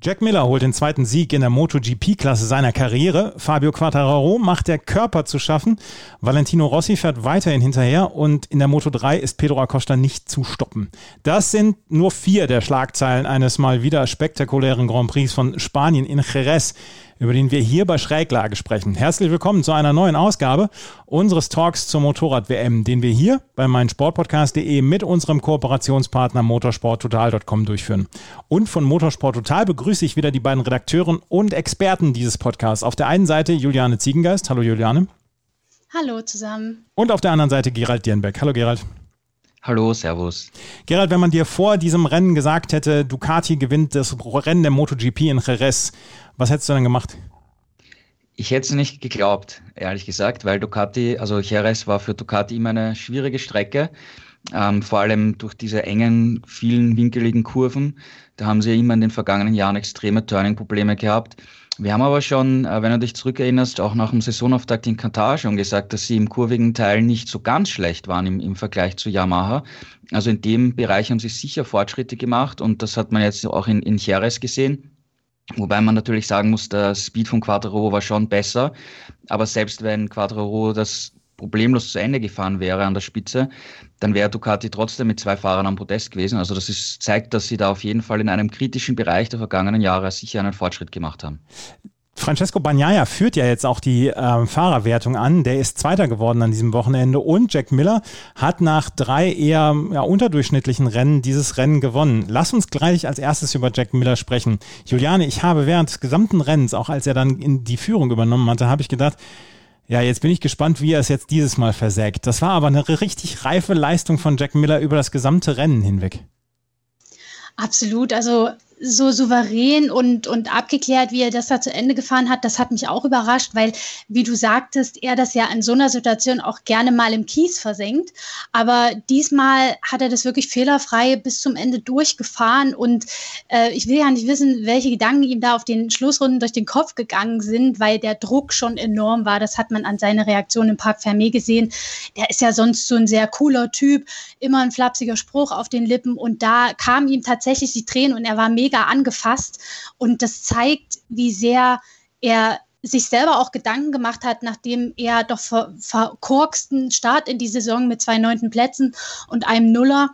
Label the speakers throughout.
Speaker 1: Jack Miller holt den zweiten Sieg in der MotoGP-Klasse seiner Karriere. Fabio Quartararo macht der Körper zu schaffen. Valentino Rossi fährt weiterhin hinterher und in der Moto 3 ist Pedro Acosta nicht zu stoppen. Das sind nur vier der Schlagzeilen eines mal wieder spektakulären Grand Prix von Spanien in Jerez über den wir hier bei Schräglage sprechen. Herzlich willkommen zu einer neuen Ausgabe unseres Talks zur Motorrad-WM, den wir hier bei meinsportpodcast.de mit unserem Kooperationspartner motorsporttotal.com durchführen. Und von Motorsport Total begrüße ich wieder die beiden Redakteuren und Experten dieses Podcasts. Auf der einen Seite Juliane Ziegengeist. Hallo Juliane.
Speaker 2: Hallo zusammen.
Speaker 1: Und auf der anderen Seite Gerald Dierenbeck. Hallo Gerald.
Speaker 3: Hallo, Servus.
Speaker 1: Gerald, wenn man dir vor diesem Rennen gesagt hätte, Ducati gewinnt das Rennen der MotoGP in Jerez, was hättest du dann gemacht?
Speaker 3: Ich hätte es nicht geglaubt, ehrlich gesagt, weil Ducati, also Jerez war für Ducati immer eine schwierige Strecke, ähm, vor allem durch diese engen, vielen winkeligen Kurven. Da haben sie immer in den vergangenen Jahren extreme Turning-Probleme gehabt. Wir haben aber schon, äh, wenn du dich zurückerinnerst, auch nach dem Saisonauftakt in Katar schon gesagt, dass sie im kurvigen Teil nicht so ganz schlecht waren im, im Vergleich zu Yamaha. Also in dem Bereich haben sie sicher Fortschritte gemacht und das hat man jetzt auch in, in Jerez gesehen. Wobei man natürlich sagen muss, der Speed von Quattro war schon besser. Aber selbst wenn Quattro das problemlos zu Ende gefahren wäre an der Spitze, dann wäre Ducati trotzdem mit zwei Fahrern am Podest gewesen. Also das ist, zeigt, dass sie da auf jeden Fall in einem kritischen Bereich der vergangenen Jahre sicher einen Fortschritt gemacht haben.
Speaker 1: Francesco Bagnaia führt ja jetzt auch die äh, Fahrerwertung an. Der ist Zweiter geworden an diesem Wochenende und Jack Miller hat nach drei eher ja, unterdurchschnittlichen Rennen dieses Rennen gewonnen. Lass uns gleich als erstes über Jack Miller sprechen. Juliane, ich habe während des gesamten Rennens, auch als er dann in die Führung übernommen hatte, habe ich gedacht, ja, jetzt bin ich gespannt, wie er es jetzt dieses Mal versägt. Das war aber eine richtig reife Leistung von Jack Miller über das gesamte Rennen hinweg.
Speaker 2: Absolut. Also so souverän und, und abgeklärt, wie er das da zu Ende gefahren hat, das hat mich auch überrascht, weil, wie du sagtest, er das ja in so einer Situation auch gerne mal im Kies versenkt. Aber diesmal hat er das wirklich fehlerfrei bis zum Ende durchgefahren. Und äh, ich will ja nicht wissen, welche Gedanken ihm da auf den Schlussrunden durch den Kopf gegangen sind, weil der Druck schon enorm war. Das hat man an seiner Reaktion im Park Fermé gesehen. Der ist ja sonst so ein sehr cooler Typ, immer ein flapsiger Spruch auf den Lippen. Und da kamen ihm tatsächlich die Tränen und er war mega mega angefasst. Und das zeigt, wie sehr er sich selber auch Gedanken gemacht hat, nachdem er doch ver verkorksten Start in die Saison mit zwei neunten Plätzen und einem Nuller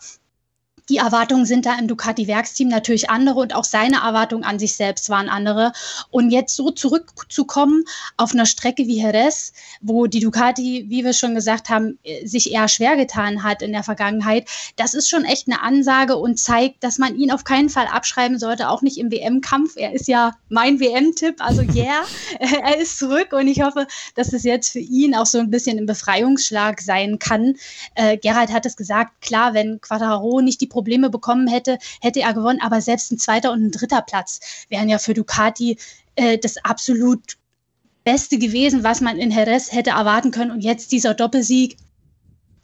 Speaker 2: die Erwartungen sind da im Ducati-Werksteam natürlich andere und auch seine Erwartungen an sich selbst waren andere. Und jetzt so zurückzukommen auf einer Strecke wie Jerez, wo die Ducati, wie wir schon gesagt haben, sich eher schwer getan hat in der Vergangenheit, das ist schon echt eine Ansage und zeigt, dass man ihn auf keinen Fall abschreiben sollte, auch nicht im WM-Kampf. Er ist ja mein WM-Tipp, also yeah, er ist zurück und ich hoffe, dass es jetzt für ihn auch so ein bisschen ein Befreiungsschlag sein kann. Äh, Gerald hat es gesagt, klar, wenn Quattaro nicht die Probleme bekommen hätte, hätte er gewonnen. Aber selbst ein zweiter und ein dritter Platz wären ja für Ducati äh, das absolut Beste gewesen, was man in Jerez hätte erwarten können. Und jetzt dieser Doppelsieg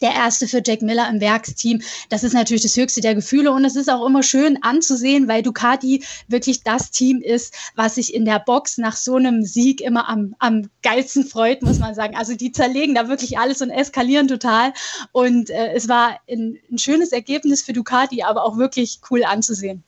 Speaker 2: der erste für Jack Miller im Werksteam. Das ist natürlich das höchste der Gefühle und es ist auch immer schön anzusehen, weil Ducati wirklich das Team ist, was sich in der Box nach so einem Sieg immer am, am geilsten freut, muss man sagen. Also die zerlegen da wirklich alles und eskalieren total. Und äh, es war ein, ein schönes Ergebnis für Ducati, aber auch wirklich cool anzusehen.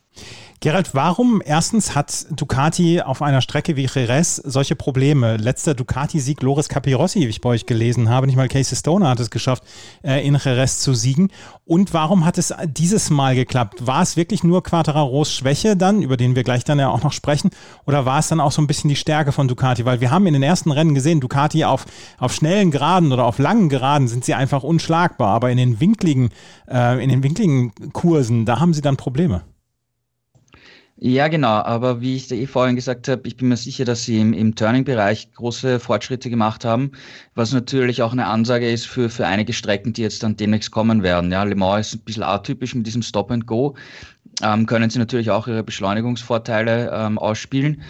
Speaker 1: Gerald, warum erstens hat Ducati auf einer Strecke wie Jerez solche Probleme? Letzter Ducati-Sieg Loris Capirossi, wie ich bei euch gelesen habe, nicht mal Casey Stoner hat es geschafft, äh, in Jerez zu siegen. Und warum hat es dieses Mal geklappt? War es wirklich nur Quattararos Schwäche dann, über den wir gleich dann ja auch noch sprechen, oder war es dann auch so ein bisschen die Stärke von Ducati? Weil wir haben in den ersten Rennen gesehen, Ducati auf, auf schnellen Geraden oder auf langen Geraden sind sie einfach unschlagbar, aber in den winkligen, äh, in den winkligen Kursen, da haben sie dann Probleme.
Speaker 3: Ja, genau. Aber wie ich eh vorhin gesagt habe, ich bin mir sicher, dass sie im, im Turning-Bereich große Fortschritte gemacht haben, was natürlich auch eine Ansage ist für, für einige Strecken, die jetzt dann demnächst kommen werden. Ja, Le Mans ist ein bisschen atypisch mit diesem Stop and Go. Ähm, können sie natürlich auch ihre Beschleunigungsvorteile ähm, ausspielen.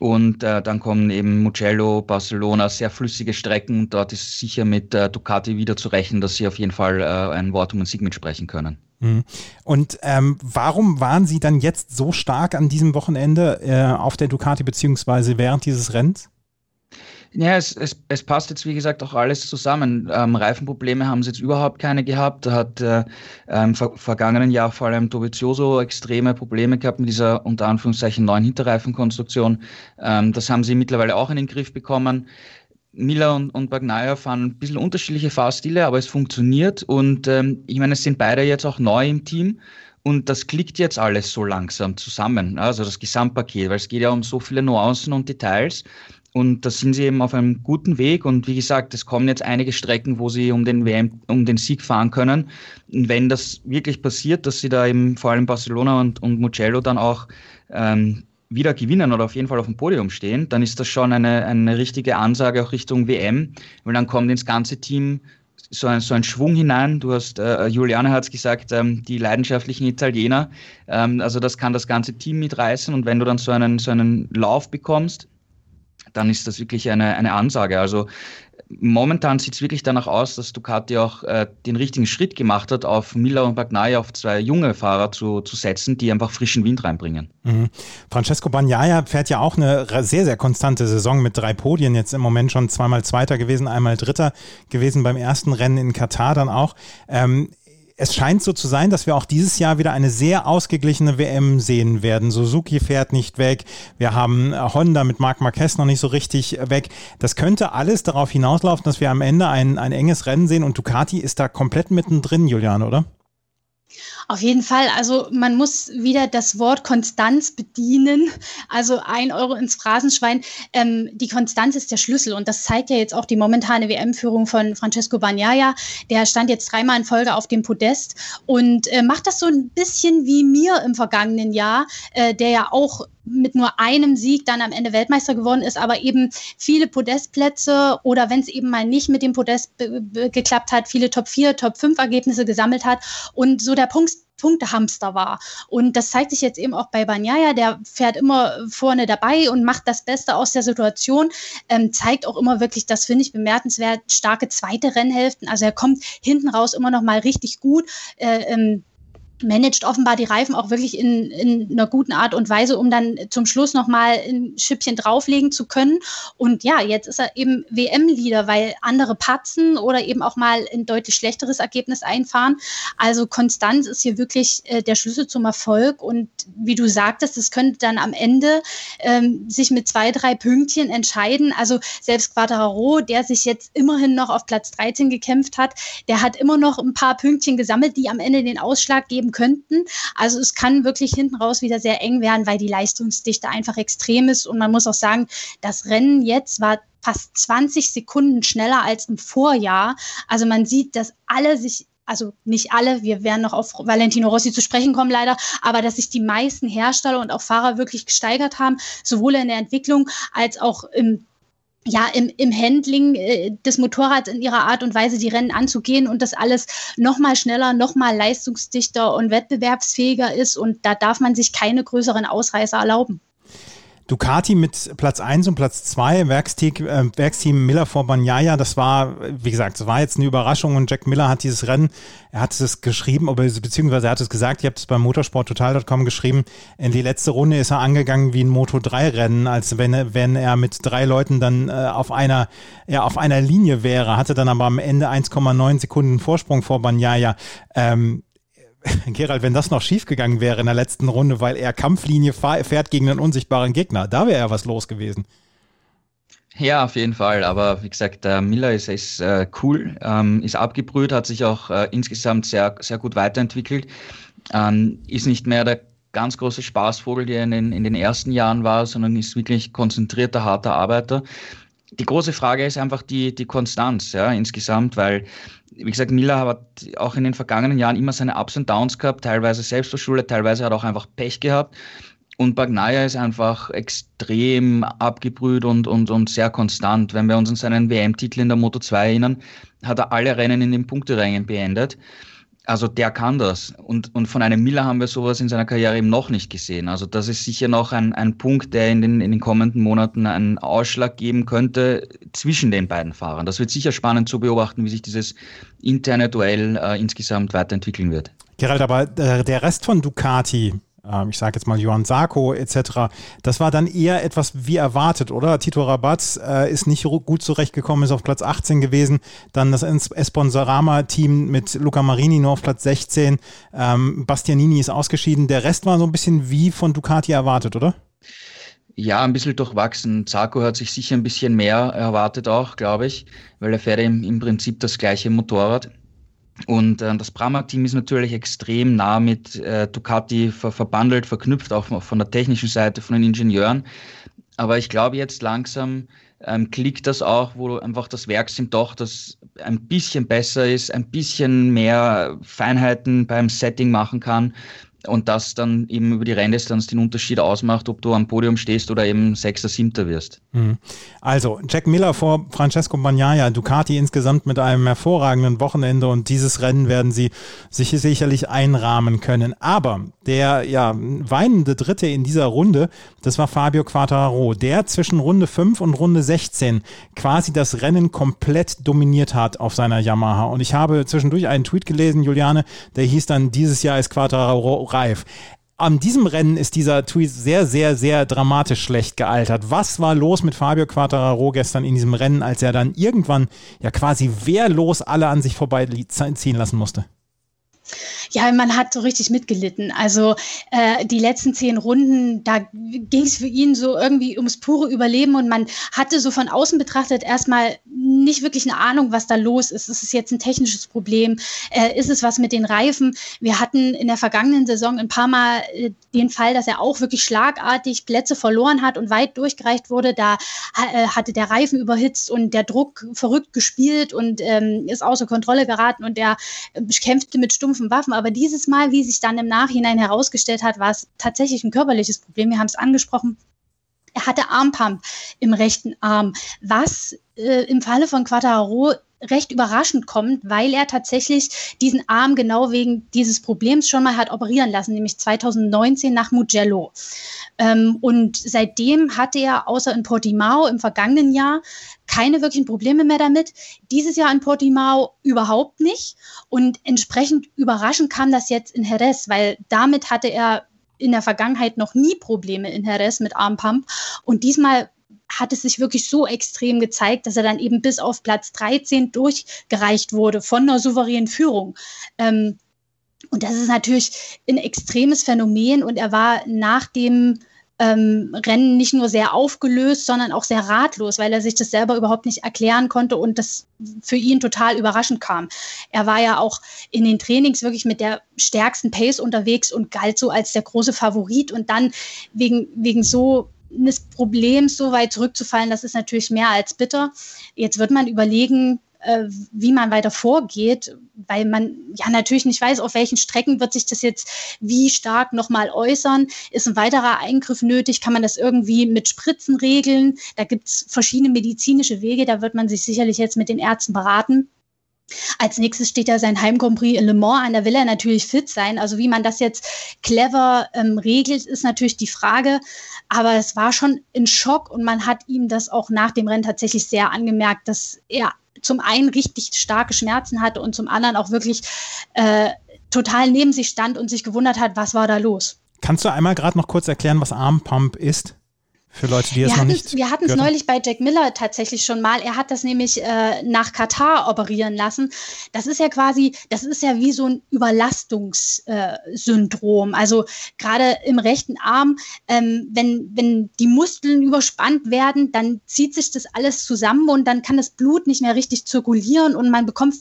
Speaker 3: Und äh, dann kommen eben Mugello, Barcelona, sehr flüssige Strecken. Dort ist sicher mit äh, Ducati wieder zu rechnen, dass sie auf jeden Fall äh, ein Wort um den Sieg mitsprechen können.
Speaker 1: Mhm. Und ähm, warum waren Sie dann jetzt so stark an diesem Wochenende äh, auf der Ducati beziehungsweise während dieses Rennens?
Speaker 3: Ja, es, es, es passt jetzt, wie gesagt, auch alles zusammen. Ähm, Reifenprobleme haben sie jetzt überhaupt keine gehabt. Da hat äh, im ver vergangenen Jahr vor allem Dovizioso extreme Probleme gehabt mit dieser unter Anführungszeichen neuen Hinterreifenkonstruktion. Ähm, das haben sie mittlerweile auch in den Griff bekommen. Miller und, und Bagnaia fahren ein bisschen unterschiedliche Fahrstile, aber es funktioniert. Und ähm, ich meine, es sind beide jetzt auch neu im Team. Und das klickt jetzt alles so langsam zusammen, also das Gesamtpaket, weil es geht ja um so viele Nuancen und Details. Und da sind sie eben auf einem guten Weg. Und wie gesagt, es kommen jetzt einige Strecken, wo sie um den WM, um den Sieg fahren können. Und wenn das wirklich passiert, dass sie da eben vor allem Barcelona und, und Mugello dann auch ähm, wieder gewinnen oder auf jeden Fall auf dem Podium stehen, dann ist das schon eine, eine richtige Ansage auch Richtung WM, weil dann kommt ins ganze Team so ein, so ein Schwung hinein. Du hast, äh, Juliane hat es gesagt, ähm, die leidenschaftlichen Italiener. Ähm, also das kann das ganze Team mitreißen und wenn du dann so einen, so einen Lauf bekommst, dann ist das wirklich eine, eine Ansage. Also momentan sieht es wirklich danach aus, dass Ducati auch äh, den richtigen Schritt gemacht hat, auf Miller und Bagnaia, auf zwei junge Fahrer zu, zu setzen, die einfach frischen Wind reinbringen.
Speaker 1: Mhm. Francesco Bagnaia fährt ja auch eine sehr, sehr konstante Saison mit drei Podien, jetzt im Moment schon zweimal Zweiter gewesen, einmal Dritter gewesen beim ersten Rennen in Katar dann auch. Ähm, es scheint so zu sein, dass wir auch dieses Jahr wieder eine sehr ausgeglichene WM sehen werden. Suzuki fährt nicht weg. Wir haben äh, Honda mit Marc Marquez noch nicht so richtig weg. Das könnte alles darauf hinauslaufen, dass wir am Ende ein, ein enges Rennen sehen und Ducati ist da komplett mittendrin, Julian, oder?
Speaker 2: Auf jeden Fall. Also man muss wieder das Wort Konstanz bedienen. Also ein Euro ins Phrasenschwein. Ähm, die Konstanz ist der Schlüssel und das zeigt ja jetzt auch die momentane WM-Führung von Francesco Bagnaia. Der stand jetzt dreimal in Folge auf dem Podest und äh, macht das so ein bisschen wie mir im vergangenen Jahr, äh, der ja auch mit nur einem Sieg dann am Ende Weltmeister geworden ist, aber eben viele Podestplätze oder wenn es eben mal nicht mit dem Podest geklappt hat, viele Top 4, Top 5 Ergebnisse gesammelt hat und so der Punkt Punktehamster war. Und das zeigt sich jetzt eben auch bei Banyaya, der fährt immer vorne dabei und macht das Beste aus der Situation, ähm, zeigt auch immer wirklich, das finde ich bemerkenswert, starke zweite Rennhälften. Also er kommt hinten raus immer noch mal richtig gut. Äh, ähm, managt offenbar die Reifen auch wirklich in, in einer guten Art und Weise, um dann zum Schluss nochmal ein Schippchen drauflegen zu können. Und ja, jetzt ist er eben WM-Leader, weil andere patzen oder eben auch mal ein deutlich schlechteres Ergebnis einfahren. Also Konstanz ist hier wirklich äh, der Schlüssel zum Erfolg. Und wie du sagtest, es könnte dann am Ende ähm, sich mit zwei, drei Pünktchen entscheiden. Also selbst Quadraro, der sich jetzt immerhin noch auf Platz 13 gekämpft hat, der hat immer noch ein paar Pünktchen gesammelt, die am Ende den Ausschlag geben geben könnten. Also es kann wirklich hinten raus wieder sehr eng werden, weil die Leistungsdichte einfach extrem ist. Und man muss auch sagen, das Rennen jetzt war fast 20 Sekunden schneller als im Vorjahr. Also man sieht, dass alle sich also nicht alle, wir werden noch auf Valentino Rossi zu sprechen kommen leider, aber dass sich die meisten Hersteller und auch Fahrer wirklich gesteigert haben, sowohl in der Entwicklung als auch im ja, im, im Handling äh, des Motorrads in ihrer Art und Weise, die Rennen anzugehen und das alles noch mal schneller, noch mal leistungsdichter und wettbewerbsfähiger ist. Und da darf man sich keine größeren Ausreißer erlauben.
Speaker 1: Ducati mit Platz 1 und Platz 2, Werksteam, äh, Werksteam Miller vor Banyaya, das war, wie gesagt, das war jetzt eine Überraschung und Jack Miller hat dieses Rennen, er hat es geschrieben, beziehungsweise er hat es gesagt, ihr habt es beim motorsporttotal.com geschrieben, in die letzte Runde ist er angegangen wie ein Moto3-Rennen, als wenn, wenn er mit drei Leuten dann äh, auf einer, ja, auf einer Linie wäre, hatte dann aber am Ende 1,9 Sekunden Vorsprung vor Banyaya. Ähm, Gerald, wenn das noch schiefgegangen wäre in der letzten Runde, weil er Kampflinie fährt gegen einen unsichtbaren Gegner, da wäre ja was los gewesen.
Speaker 3: Ja, auf jeden Fall. Aber wie gesagt, der Miller ist, ist äh, cool, ähm, ist abgebrüht, hat sich auch äh, insgesamt sehr, sehr gut weiterentwickelt. Ähm, ist nicht mehr der ganz große Spaßvogel, der in den, in den ersten Jahren war, sondern ist wirklich konzentrierter, harter Arbeiter. Die große Frage ist einfach die, die Konstanz ja, insgesamt, weil wie gesagt, Miller hat auch in den vergangenen Jahren immer seine Ups und Downs gehabt, teilweise selbst verschuldet, teilweise hat er auch einfach Pech gehabt. Und Bagnaia ist einfach extrem abgebrüht und, und, und sehr konstant. Wenn wir uns an seinen WM-Titel in der Moto 2 erinnern, hat er alle Rennen in den Punkterängen beendet. Also der kann das. Und, und von einem Miller haben wir sowas in seiner Karriere eben noch nicht gesehen. Also das ist sicher noch ein, ein Punkt, der in den, in den kommenden Monaten einen Ausschlag geben könnte zwischen den beiden Fahrern. Das wird sicher spannend zu beobachten, wie sich dieses interne Duell äh, insgesamt weiterentwickeln wird.
Speaker 1: Gerald, aber äh, der Rest von Ducati, ich sage jetzt mal Johann Sarko etc., das war dann eher etwas wie erwartet, oder? Tito Rabatz äh, ist nicht gut zurechtgekommen, ist auf Platz 18 gewesen. Dann das Esponsorama-Team mit Luca Marini nur auf Platz 16. Ähm, Bastianini ist ausgeschieden. Der Rest war so ein bisschen wie von Ducati erwartet, oder?
Speaker 3: Ja, ein bisschen durchwachsen. Zarko hat sich sicher ein bisschen mehr erwartet auch, glaube ich, weil er fährt im, im Prinzip das gleiche Motorrad. Und äh, das Pramac-Team ist natürlich extrem nah mit äh, Ducati ver verbandelt, verknüpft, auch von der technischen Seite, von den Ingenieuren. Aber ich glaube jetzt langsam ähm, klickt das auch, wo einfach das Werksim doch das ein bisschen besser ist, ein bisschen mehr Feinheiten beim Setting machen kann und das dann eben über die Renndistanz den Unterschied ausmacht, ob du am Podium stehst oder eben Sechster, Siebter wirst. Mhm.
Speaker 1: Also Jack Miller vor Francesco Bagnaia, Ducati insgesamt mit einem hervorragenden Wochenende und dieses Rennen werden sie sich sicherlich einrahmen können. Aber der ja weinende Dritte in dieser Runde, das war Fabio Quartararo, der zwischen Runde 5 und Runde 16 quasi das Rennen komplett dominiert hat auf seiner Yamaha. Und ich habe zwischendurch einen Tweet gelesen, Juliane, der hieß dann, dieses Jahr ist Quartararo reif. An diesem Rennen ist dieser Tweet sehr, sehr, sehr dramatisch schlecht gealtert. Was war los mit Fabio Quattararo gestern in diesem Rennen, als er dann irgendwann ja quasi wehrlos alle an sich vorbeiziehen lassen musste?
Speaker 2: Ja, man hat so richtig mitgelitten. Also äh, die letzten zehn Runden, da ging es für ihn so irgendwie ums pure Überleben und man hatte so von außen betrachtet erstmal nicht wirklich eine Ahnung, was da los ist. Ist es jetzt ein technisches Problem? Äh, ist es was mit den Reifen? Wir hatten in der vergangenen Saison ein paar Mal äh, den Fall, dass er auch wirklich schlagartig Plätze verloren hat und weit durchgereicht wurde. Da äh, hatte der Reifen überhitzt und der Druck verrückt gespielt und ähm, ist außer Kontrolle geraten und er äh, kämpfte mit stumpfen Waffen aber dieses Mal, wie sich dann im Nachhinein herausgestellt hat, war es tatsächlich ein körperliches Problem. Wir haben es angesprochen. Er hatte Armpump im rechten Arm, was äh, im Falle von Quattaro recht überraschend kommt, weil er tatsächlich diesen Arm genau wegen dieses Problems schon mal hat operieren lassen, nämlich 2019 nach Mugello. Ähm, und seitdem hatte er außer in Portimao im vergangenen Jahr keine wirklichen Probleme mehr damit. Dieses Jahr in Portimao überhaupt nicht. Und entsprechend überraschend kam das jetzt in Jerez, weil damit hatte er in der Vergangenheit noch nie Probleme in Jerez mit Armpump. Und diesmal hat es sich wirklich so extrem gezeigt, dass er dann eben bis auf Platz 13 durchgereicht wurde von einer souveränen Führung. Ähm, und das ist natürlich ein extremes Phänomen und er war nach dem ähm, Rennen nicht nur sehr aufgelöst, sondern auch sehr ratlos, weil er sich das selber überhaupt nicht erklären konnte und das für ihn total überraschend kam. Er war ja auch in den Trainings wirklich mit der stärksten Pace unterwegs und galt so als der große Favorit und dann wegen, wegen so eines Problems so weit zurückzufallen, das ist natürlich mehr als bitter. Jetzt wird man überlegen, äh, wie man weiter vorgeht, weil man ja natürlich nicht weiß, auf welchen Strecken wird sich das jetzt wie stark nochmal äußern. Ist ein weiterer Eingriff nötig? Kann man das irgendwie mit Spritzen regeln? Da gibt es verschiedene medizinische Wege, da wird man sich sicherlich jetzt mit den Ärzten beraten. Als nächstes steht ja sein Heimcompris in Le Mans an. Da will er natürlich fit sein. Also wie man das jetzt clever ähm, regelt, ist natürlich die Frage. Aber es war schon ein Schock und man hat ihm das auch nach dem Rennen tatsächlich sehr angemerkt, dass er zum einen richtig starke Schmerzen hatte und zum anderen auch wirklich äh, total neben sich stand und sich gewundert hat, was war da los.
Speaker 1: Kannst du einmal gerade noch kurz erklären, was Armpump ist? Für Leute, die es noch nicht.
Speaker 2: Wir hatten es neulich bei Jack Miller tatsächlich schon mal. Er hat das nämlich äh, nach Katar operieren lassen. Das ist ja quasi, das ist ja wie so ein Überlastungssyndrom. Äh, also gerade im rechten Arm, ähm, wenn, wenn die Muskeln überspannt werden, dann zieht sich das alles zusammen und dann kann das Blut nicht mehr richtig zirkulieren und man bekommt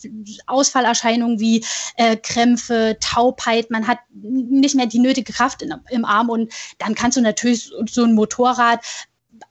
Speaker 2: Ausfallerscheinungen wie äh, Krämpfe, Taubheit. Man hat nicht mehr die nötige Kraft in, im Arm und dann kannst du natürlich so ein Motorrad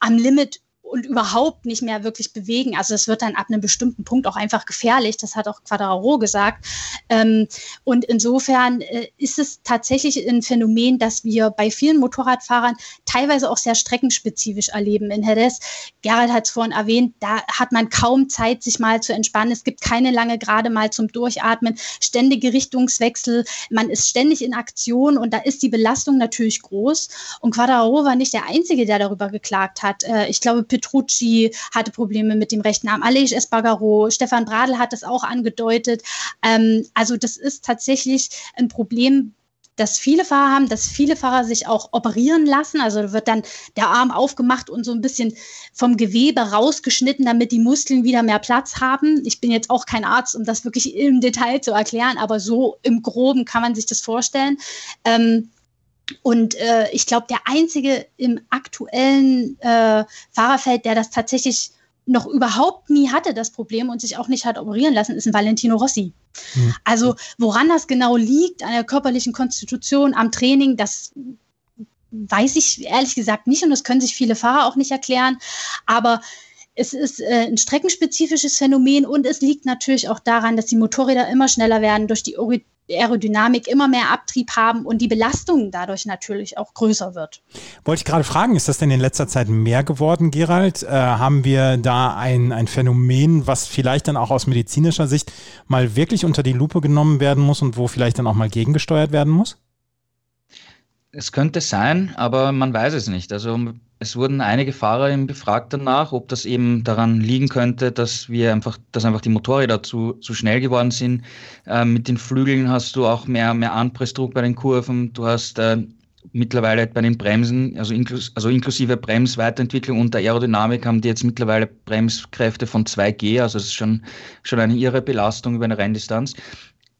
Speaker 2: am Limit und überhaupt nicht mehr wirklich bewegen. Also es wird dann ab einem bestimmten Punkt auch einfach gefährlich. Das hat auch Quadraro gesagt. Ähm, und insofern äh, ist es tatsächlich ein Phänomen, das wir bei vielen Motorradfahrern teilweise auch sehr streckenspezifisch erleben. In Jerez, Gerald hat es vorhin erwähnt, da hat man kaum Zeit, sich mal zu entspannen. Es gibt keine lange gerade mal zum Durchatmen, ständige Richtungswechsel. Man ist ständig in Aktion und da ist die Belastung natürlich groß. Und Quadraro war nicht der Einzige, der darüber geklagt hat. Äh, ich glaube, Petrucci hatte Probleme mit dem rechten Arm, Alej Espargaro, Stefan Bradl hat das auch angedeutet. Ähm, also das ist tatsächlich ein Problem, das viele Fahrer haben, dass viele Fahrer sich auch operieren lassen. Also wird dann der Arm aufgemacht und so ein bisschen vom Gewebe rausgeschnitten, damit die Muskeln wieder mehr Platz haben. Ich bin jetzt auch kein Arzt, um das wirklich im Detail zu erklären, aber so im Groben kann man sich das vorstellen. Ähm, und äh, ich glaube, der einzige im aktuellen äh, Fahrerfeld, der das tatsächlich noch überhaupt nie hatte, das Problem und sich auch nicht hat operieren lassen, ist ein Valentino Rossi. Mhm. Also woran das genau liegt, an der körperlichen Konstitution, am Training, das weiß ich ehrlich gesagt nicht und das können sich viele Fahrer auch nicht erklären. Aber es ist äh, ein streckenspezifisches Phänomen und es liegt natürlich auch daran, dass die Motorräder immer schneller werden durch die Aerodynamik immer mehr Abtrieb haben und die Belastung dadurch natürlich auch größer wird.
Speaker 1: Wollte ich gerade fragen, ist das denn in letzter Zeit mehr geworden, Gerald? Äh, haben wir da ein, ein Phänomen, was vielleicht dann auch aus medizinischer Sicht mal wirklich unter die Lupe genommen werden muss und wo vielleicht dann auch mal gegengesteuert werden muss?
Speaker 3: Es könnte sein, aber man weiß es nicht. Also es wurden einige Fahrer eben befragt danach, ob das eben daran liegen könnte, dass wir einfach, dass einfach die Motorräder zu, zu schnell geworden sind. Äh, mit den Flügeln hast du auch mehr, mehr Anpressdruck bei den Kurven. Du hast äh, mittlerweile bei den Bremsen, also, inklus also inklusive Bremsweiterentwicklung und der Aerodynamik haben die jetzt mittlerweile Bremskräfte von 2G, also das ist schon, schon eine irre Belastung über eine Renndistanz.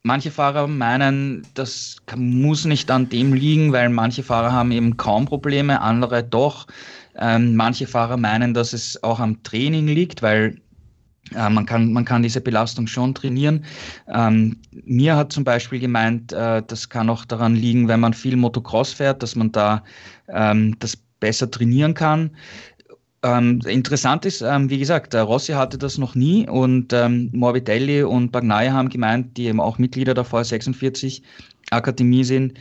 Speaker 3: Manche Fahrer meinen, das muss nicht an dem liegen, weil manche Fahrer haben eben kaum Probleme, andere doch. Ähm, manche Fahrer meinen, dass es auch am Training liegt, weil äh, man, kann, man kann diese Belastung schon trainieren. Ähm, mir hat zum Beispiel gemeint, äh, das kann auch daran liegen, wenn man viel Motocross fährt, dass man da ähm, das besser trainieren kann. Ähm, interessant ist, ähm, wie gesagt, der Rossi hatte das noch nie und ähm, Morbidelli und Bagnaia haben gemeint, die eben auch Mitglieder der VR46 Akademie sind,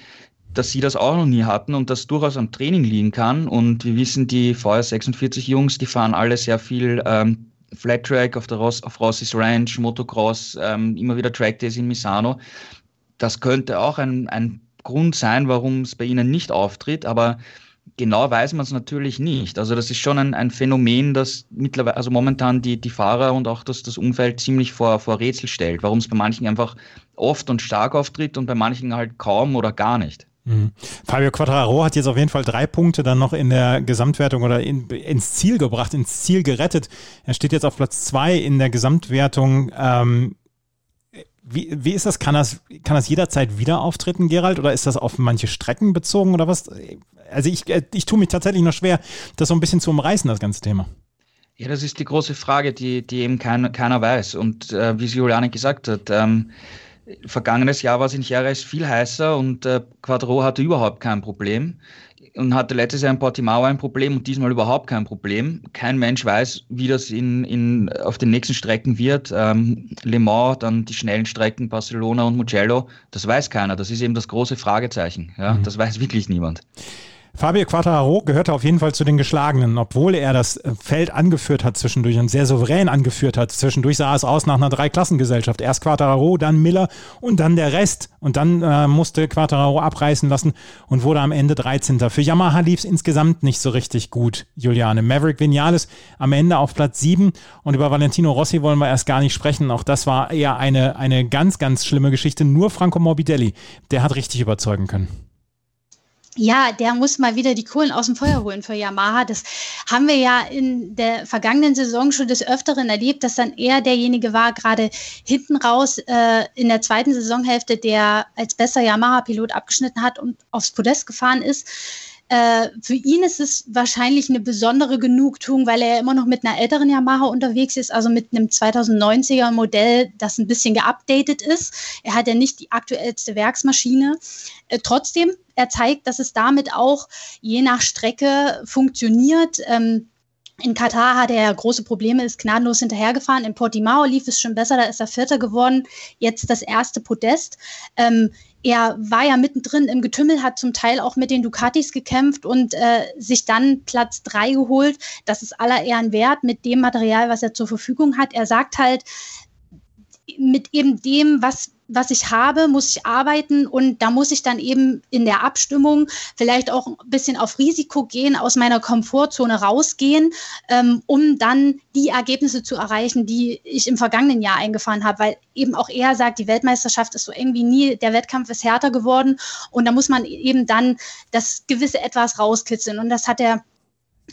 Speaker 3: dass sie das auch noch nie hatten und das durchaus am Training liegen kann. Und wir wissen, die VR46 Jungs, die fahren alle sehr viel ähm, Flat Track auf, Ross, auf Rossis Ranch, Motocross, ähm, immer wieder Track Days in Misano. Das könnte auch ein, ein Grund sein, warum es bei ihnen nicht auftritt, aber genau weiß man es natürlich nicht. Also das ist schon ein, ein Phänomen, das mittlerweile, also momentan die, die Fahrer und auch das, das Umfeld ziemlich vor, vor Rätsel stellt, warum es bei manchen einfach oft und stark auftritt und bei manchen halt kaum oder gar nicht.
Speaker 1: Mhm. Fabio Quattraro hat jetzt auf jeden Fall drei Punkte dann noch in der Gesamtwertung oder in, ins Ziel gebracht, ins Ziel gerettet. Er steht jetzt auf Platz zwei in der Gesamtwertung. Ähm, wie, wie ist das? Kann, das? kann das jederzeit wieder auftreten, Gerald? Oder ist das auf manche Strecken bezogen oder was? Also ich, äh, ich tue mich tatsächlich noch schwer, das so ein bisschen zu umreißen, das ganze Thema.
Speaker 3: Ja, das ist die große Frage, die, die eben kein, keiner weiß. Und äh, wie Juliane gesagt hat, ähm, vergangenes Jahr war es in Jerez viel heißer und äh, Quadro hatte überhaupt kein Problem und hatte letztes Jahr in Portimao ein Problem und diesmal überhaupt kein Problem. Kein Mensch weiß, wie das in, in, auf den nächsten Strecken wird. Ähm, Le Mans, dann die schnellen Strecken Barcelona und Mugello, das weiß keiner. Das ist eben das große Fragezeichen. Ja? Mhm. Das weiß wirklich niemand.
Speaker 1: Fabio Quattararo gehörte auf jeden Fall zu den Geschlagenen, obwohl er das äh, Feld angeführt hat zwischendurch und sehr souverän angeführt hat. Zwischendurch sah es aus nach einer Dreiklassengesellschaft. Erst Quattararo, dann Miller und dann der Rest. Und dann äh, musste Quattararo abreißen lassen und wurde am Ende 13. Für Yamaha lief es insgesamt nicht so richtig gut, Juliane. Maverick Vinales am Ende auf Platz 7 und über Valentino Rossi wollen wir erst gar nicht sprechen. Auch das war eher eine, eine ganz, ganz schlimme Geschichte. Nur Franco Morbidelli, der hat richtig überzeugen können
Speaker 2: ja, der muss mal wieder die Kohlen aus dem Feuer holen für Yamaha. Das haben wir ja in der vergangenen Saison schon des Öfteren erlebt, dass dann er derjenige war, gerade hinten raus äh, in der zweiten Saisonhälfte, der als bester Yamaha-Pilot abgeschnitten hat und aufs Podest gefahren ist. Äh, für ihn ist es wahrscheinlich eine besondere Genugtuung, weil er immer noch mit einer älteren Yamaha unterwegs ist, also mit einem 2090er Modell, das ein bisschen geupdatet ist. Er hat ja nicht die aktuellste Werksmaschine. Äh, trotzdem, er zeigt, dass es damit auch je nach Strecke funktioniert. Ähm, In Katar hatte er große Probleme, ist gnadenlos hinterhergefahren. In Portimao lief es schon besser, da ist er Vierter geworden. Jetzt das erste Podest. Ähm, er war ja mittendrin im Getümmel, hat zum Teil auch mit den Ducatis gekämpft und äh, sich dann Platz drei geholt. Das ist aller Ehren wert mit dem Material, was er zur Verfügung hat. Er sagt halt, mit eben dem, was, was ich habe, muss ich arbeiten und da muss ich dann eben in der Abstimmung vielleicht auch ein bisschen auf Risiko gehen, aus meiner Komfortzone rausgehen, ähm, um dann die Ergebnisse zu erreichen, die ich im vergangenen Jahr eingefahren habe, weil eben auch er sagt, die Weltmeisterschaft ist so irgendwie nie, der Wettkampf ist härter geworden und da muss man eben dann das gewisse etwas rauskitzeln und das hat er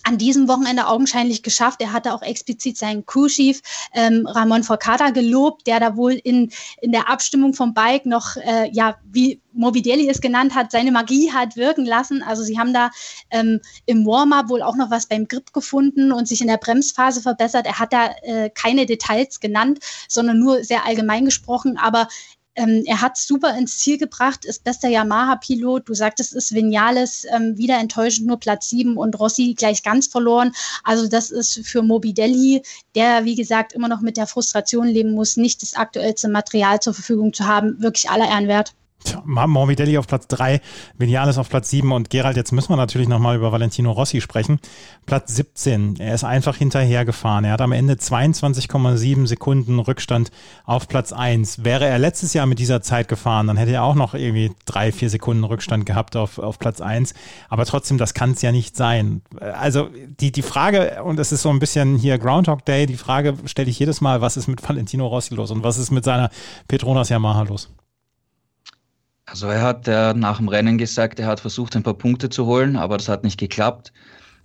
Speaker 2: an diesem Wochenende augenscheinlich geschafft. Er hatte auch explizit seinen Crew-Chief ähm, Ramon Forcada gelobt, der da wohl in, in der Abstimmung vom Bike noch, äh, ja, wie Morbidelli es genannt hat, seine Magie hat wirken lassen. Also sie haben da ähm, im Warm-up wohl auch noch was beim Grip gefunden und sich in der Bremsphase verbessert. Er hat da äh, keine Details genannt, sondern nur sehr allgemein gesprochen. Aber ähm, er hat super ins Ziel gebracht, ist bester Yamaha-Pilot. Du sagtest, es ist Vinales ähm, wieder enttäuschend, nur Platz 7 und Rossi gleich ganz verloren. Also das ist für Mobidelli, der wie gesagt immer noch mit der Frustration leben muss, nicht das aktuellste Material zur Verfügung zu haben, wirklich aller Ehren wert.
Speaker 1: Tja, Morbidelli auf Platz 3, Vinales auf Platz 7 und Gerald, jetzt müssen wir natürlich nochmal über Valentino Rossi sprechen. Platz 17, er ist einfach hinterhergefahren. Er hat am Ende 22,7 Sekunden Rückstand auf Platz 1. Wäre er letztes Jahr mit dieser Zeit gefahren, dann hätte er auch noch irgendwie drei, vier Sekunden Rückstand gehabt auf, auf Platz 1. Aber trotzdem, das kann es ja nicht sein. Also die, die Frage, und es ist so ein bisschen hier Groundhog Day, die Frage stelle ich jedes Mal, was ist mit Valentino Rossi los und was ist mit seiner Petronas Yamaha los?
Speaker 3: Also er hat äh, nach dem Rennen gesagt, er hat versucht, ein paar Punkte zu holen, aber das hat nicht geklappt.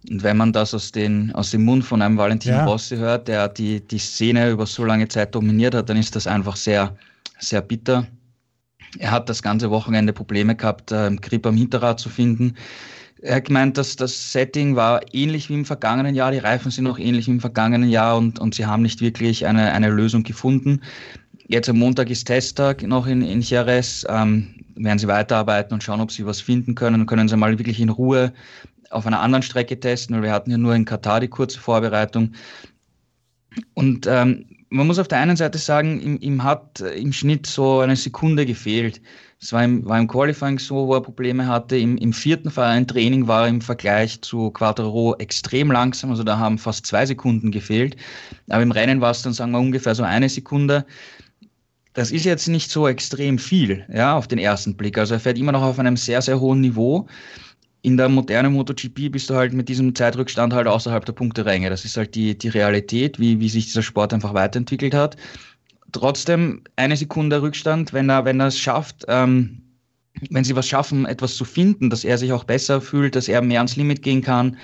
Speaker 3: Und wenn man das aus, den, aus dem Mund von einem Valentino ja. Rossi hört, der die, die Szene über so lange Zeit dominiert hat, dann ist das einfach sehr, sehr bitter. Er hat das ganze Wochenende Probleme gehabt, äh, Grip am Hinterrad zu finden. Er hat gemeint, dass das Setting war ähnlich wie im vergangenen Jahr, die Reifen sind auch ähnlich wie im vergangenen Jahr und, und sie haben nicht wirklich eine, eine Lösung gefunden. Jetzt am Montag ist Testtag noch in, in Jerez. Ähm, werden sie weiterarbeiten und schauen, ob sie was finden können. Können sie mal wirklich in Ruhe auf einer anderen Strecke testen, weil wir hatten ja nur in Katar die kurze Vorbereitung. Und ähm, man muss auf der einen Seite sagen, ihm, ihm hat im Schnitt so eine Sekunde gefehlt. Es war im, war im Qualifying so, wo er Probleme hatte. Im, im vierten Training war er im Vergleich zu Quattro extrem langsam, also da haben fast zwei Sekunden gefehlt. Aber im Rennen war es dann, sagen wir, ungefähr so eine Sekunde das ist jetzt nicht so extrem viel, ja, auf den ersten Blick. Also er fährt immer noch auf einem sehr, sehr hohen Niveau. In der modernen MotoGP bist du halt mit diesem Zeitrückstand halt außerhalb der Punkteränge. Das ist halt die, die Realität, wie, wie sich dieser Sport einfach weiterentwickelt hat. Trotzdem eine Sekunde Rückstand, wenn er, wenn er es schafft, ähm, wenn sie was schaffen, etwas zu finden, dass er sich auch besser fühlt, dass er mehr ans Limit gehen kann,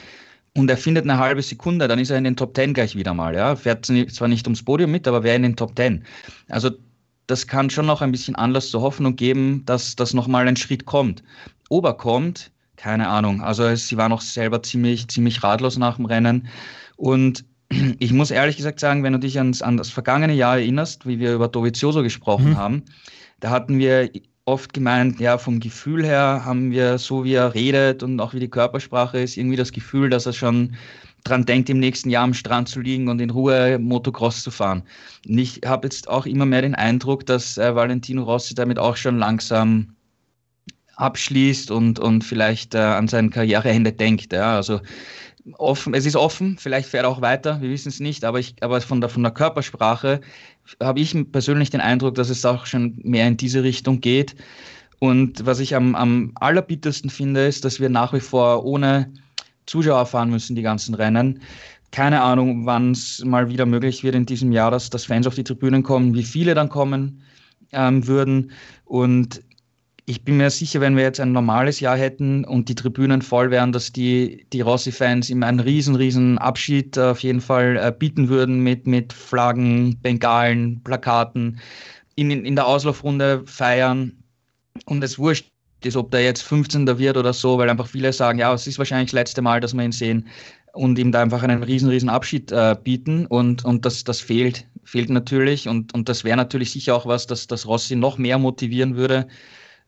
Speaker 3: und er findet eine halbe Sekunde, dann ist er in den Top Ten gleich wieder mal. Ja? Fährt zwar nicht ums Podium mit, aber wäre in den Top Ten. Also das kann schon noch ein bisschen Anlass zur Hoffnung geben, dass das nochmal ein Schritt kommt. Ob er kommt, keine Ahnung. Also sie war noch selber ziemlich, ziemlich ratlos nach dem Rennen. Und ich muss ehrlich gesagt sagen, wenn du dich ans, an das vergangene Jahr erinnerst, wie wir über Dovizioso gesprochen mhm. haben, da hatten wir oft gemeint, ja, vom Gefühl her haben wir, so wie er redet und auch wie die Körpersprache ist, irgendwie das Gefühl, dass er schon dran denkt, im nächsten Jahr am Strand zu liegen und in Ruhe Motocross zu fahren. Und ich habe jetzt auch immer mehr den Eindruck, dass äh, Valentino Rossi damit auch schon langsam abschließt und, und vielleicht äh, an sein Karriereende denkt. Ja. Also offen, es ist offen, vielleicht fährt er auch weiter, wir wissen es nicht, aber, ich, aber von, der, von der Körpersprache habe ich persönlich den Eindruck, dass es auch schon mehr in diese Richtung geht. Und was ich am, am allerbittersten finde, ist, dass wir nach wie vor ohne Zuschauer fahren müssen, die ganzen Rennen. Keine Ahnung, wann es mal wieder möglich wird in diesem Jahr, dass, dass Fans auf die Tribünen kommen, wie viele dann kommen ähm, würden. Und ich bin mir sicher, wenn wir jetzt ein normales Jahr hätten und die Tribünen voll wären, dass die, die Rossi-Fans ihm einen riesen, riesen Abschied auf jeden Fall äh, bieten würden mit, mit Flaggen, Bengalen, Plakaten, in, in der Auslaufrunde feiern. Und es wurscht, ist, ob der jetzt 15. wird oder so, weil einfach viele sagen, ja, es ist wahrscheinlich das letzte Mal, dass wir ihn sehen und ihm da einfach einen riesen, riesen Abschied äh, bieten und, und das, das fehlt, fehlt natürlich und, und das wäre natürlich sicher auch was, das, das Rossi noch mehr motivieren würde.